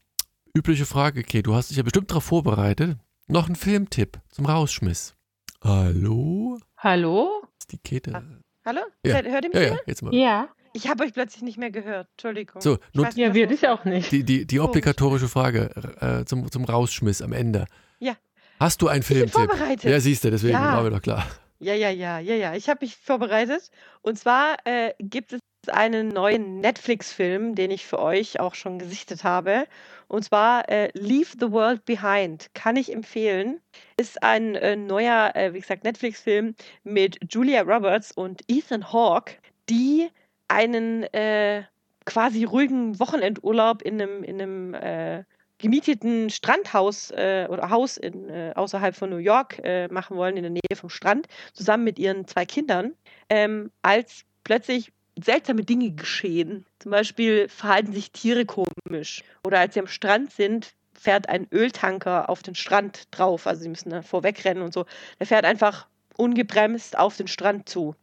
übliche Frage, okay, du hast dich ja bestimmt darauf vorbereitet. Noch ein Filmtipp zum Rausschmiss. Hallo? Hallo? Ist die Kette? Ah. Hallo? Ja. Hört, ihr mich Ja, ja, jetzt mal. Ja. Ich habe euch plötzlich nicht mehr gehört. Entschuldigung. So, Ich nicht, Ja, wir dich auch nicht. die, die, die obligatorische Frage äh, zum, zum Rausschmiss am Ende. Ja. Hast du einen bin Filmtipp? vorbereitet. Ja, siehst du, deswegen Ja. war mir doch klar. Ja, ja, ja, ja, ja. Ich habe mich vorbereitet. Und zwar äh, gibt es einen neuen Netflix-Film, den ich für euch auch schon gesichtet habe. Und zwar äh, Leave the World Behind. Kann ich empfehlen. Ist ein äh, neuer, äh, wie gesagt, Netflix-Film mit Julia Roberts und Ethan Hawke, die einen äh, quasi ruhigen Wochenendurlaub in einem, in einem äh, gemieteten Strandhaus äh, oder Haus in, äh, außerhalb von New York äh, machen wollen, in der Nähe vom Strand, zusammen mit ihren zwei Kindern, ähm, als plötzlich seltsame Dinge geschehen. Zum Beispiel verhalten sich Tiere komisch. Oder als sie am Strand sind, fährt ein Öltanker auf den Strand drauf. Also sie müssen da vorwegrennen und so. Der fährt einfach ungebremst auf den Strand zu.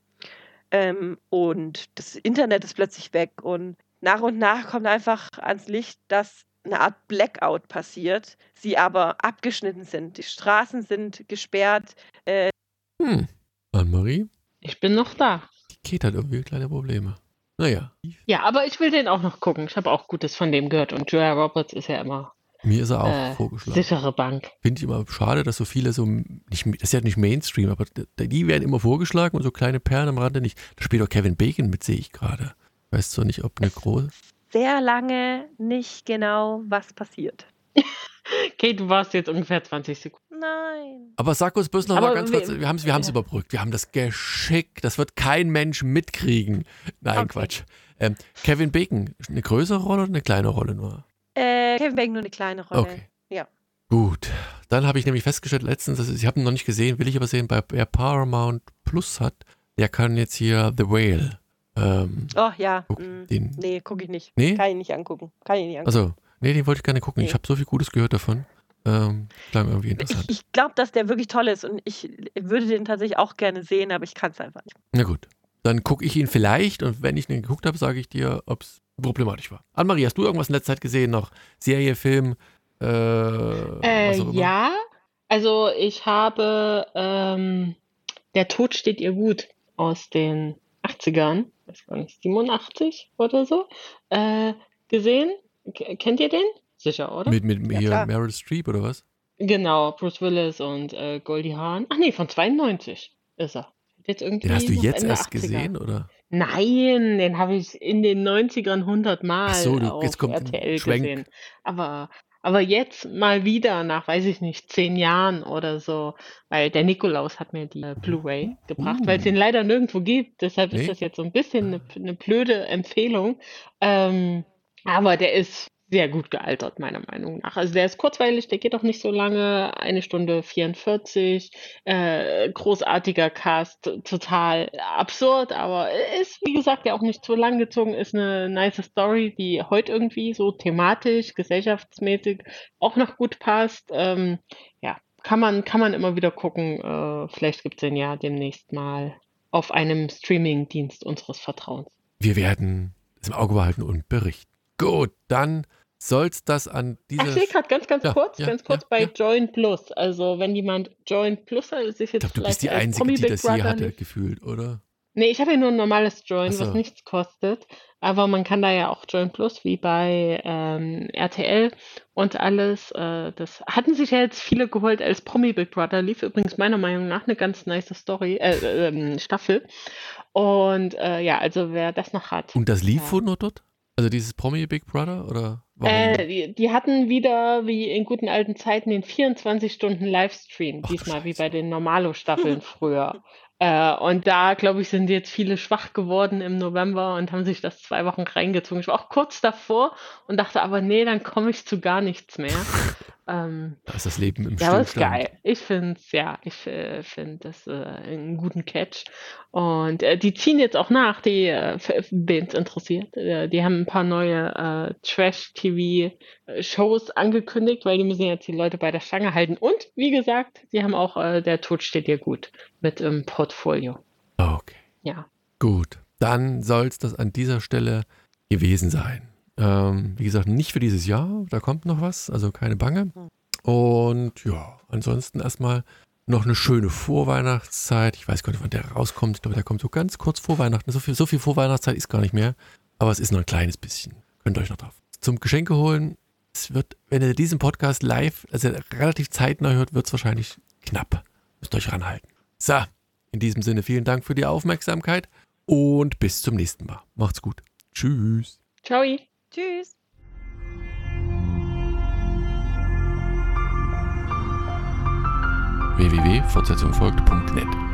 Ähm, und das Internet ist plötzlich weg. Und nach und nach kommt einfach ans Licht, dass eine Art Blackout passiert, sie aber abgeschnitten sind. Die Straßen sind gesperrt. Hm. Anne-Marie, Ich bin noch da. die Kate hat irgendwie kleine Probleme. Naja, Ja, aber ich will den auch noch gucken. Ich habe auch Gutes von dem gehört. Und Julia Roberts ist ja immer mir ist er auch äh, vorgeschlagen. sichere Bank. Finde ich immer schade, dass so viele so, nicht, das ist ja nicht Mainstream, aber die werden immer vorgeschlagen und so kleine Perlen am Rande nicht. Da spielt auch Kevin Bacon mit, sehe ich gerade. Weißt du nicht, ob eine große. Sehr lange nicht genau, was passiert. Kate, du warst jetzt ungefähr 20 Sekunden. Nein. Aber sag uns bloß noch Aber mal ganz wir- kurz, wir haben es wir haben's ja. überbrückt. Wir haben das geschickt. Das wird kein Mensch mitkriegen. Nein, Okay. Quatsch. Ähm, Kevin Bacon, eine größere Rolle oder eine kleine Rolle nur? Äh, Kevin Bacon nur eine kleine Rolle. Okay. Ja. Gut. Dann habe ich nämlich festgestellt letztens, dass ich habe ihn noch nicht gesehen, will ich aber sehen, bei, wer Paramount Plus hat, der kann jetzt hier The Whale. Ähm, Oh ja. guck, mm. den, Nee, gucke ich nicht. Nee? Kann ich nicht angucken. Kann ich nicht angucken. also, nee, den wollte ich gerne gucken. Ich Nee. habe so viel Gutes gehört davon. Ähm, klang irgendwie interessant. ich ich glaube, dass der wirklich toll ist und ich würde den tatsächlich auch gerne sehen, aber ich kann es einfach nicht. Na gut. Dann gucke ich ihn vielleicht und wenn ich ihn geguckt habe, sage ich dir, ob es problematisch war. Anne-Marie, hast du irgendwas in letzter Zeit gesehen noch? Serie, Film? Äh, Äh, was auch immer? ja, also ich habe ähm, Der Tod steht ihr gut aus den 80ern, weiß gar nicht, 87 oder so, äh, gesehen. K kennt ihr den? Sicher, oder? Mit, mit Ja, hier klar. Meryl Streep oder was? Genau, Bruce Willis und äh, Goldie Hawn. Ach nee, von 92 ist er. Jetzt irgendwie Den hast du jetzt erst 80er. gesehen, oder? Nein, den habe ich in den 90ern 100 Mal Ach so, du- auf jetzt kommt RTL gesehen. Aber, aber jetzt mal wieder nach, weiß ich nicht, zehn Jahren oder so, weil der Nikolaus hat mir die äh, Blu-ray gebracht, Uh. weil es den leider nirgendwo gibt. Deshalb Nee. ist das jetzt so ein bisschen eine, eine blöde Empfehlung. Ähm, aber der ist sehr gut gealtert, meiner Meinung nach. Also der ist kurzweilig, der geht auch nicht so lange, eine Stunde 44, äh, großartiger Cast, total absurd, aber ist, wie gesagt, ja auch nicht zu lang gezogen, ist eine nice Story, die heute irgendwie so thematisch, gesellschaftsmäßig auch noch gut passt. Ähm, ja, kann man, kann man immer wieder gucken. Äh, vielleicht gibt es den ja demnächst mal auf einem Streaming-Dienst unseres Vertrauens. Wir werden es im Auge behalten und berichten. Gut, dann soll's das an Ach, ich sehe gerade ganz, ganz Ja, kurz, ja, ganz kurz ja, bei. Join Plus. Also wenn jemand Join Plus hat, sich Ich jetzt glaube, du bist die Einzige, Promi die Big das Brother hatte, nicht- gefühlt, oder? Nee, ich habe ja nur ein normales Join, so. was nichts kostet. Aber man kann da ja auch Join Plus, wie bei ähm, RTL und alles. Äh, das hatten sich ja jetzt viele geholt als Promi Big Brother. Lief übrigens meiner Meinung nach eine ganz nice Story, äh, ähm, Staffel. Und äh, ja, also wer das noch hat. Und das lief Ja. wohl nur dort? Also dieses Promi Big Brother? Oder? Äh, die, die hatten wieder, wie in guten alten Zeiten, den 24-Stunden-Livestream. Ach du Diesmal wie bei den Normalo-Staffeln früher. Äh, und da, glaube ich, sind jetzt viele schwach geworden im November und haben sich das zwei Wochen reingezogen. Ich war auch kurz davor und dachte aber, nee, dann komme ich zu gar nichts mehr. ähm, da ist das Leben im ja, aber ist Stillstand. geil. Ich finde es, ja, ich äh, finde das äh, einen guten Catch. Und äh, die ziehen jetzt auch nach, die, äh, wen es interessiert. Äh, die haben ein paar neue äh, Trash-TV-Shows angekündigt, weil die müssen jetzt die Leute bei der Stange halten. Und wie gesagt, sie haben auch Der Tod steht dir gut mit im Portfolio. Okay. Ja. Gut, dann soll es das an dieser Stelle gewesen sein. Ähm, wie gesagt, nicht für dieses Jahr, da kommt noch was, also keine Bange. Und ja, ansonsten erstmal noch eine schöne Vorweihnachtszeit. Ich weiß gar nicht, wann der rauskommt. Ich glaube, der kommt so ganz kurz vor Weihnachten. So viel, so viel Vorweihnachtszeit ist gar nicht mehr. Aber es ist noch ein kleines bisschen. Könnt ihr euch noch drauf. Zum Geschenke holen. Es wird, wenn ihr diesen Podcast live, also relativ zeitnah hört, wird es wahrscheinlich knapp. Müsst ihr euch ranhalten. So, in diesem Sinne vielen Dank für die Aufmerksamkeit und bis zum nächsten Mal. Macht's gut. Tschüss. Ciao. Tschüss. www.fortsetzungfolgt.net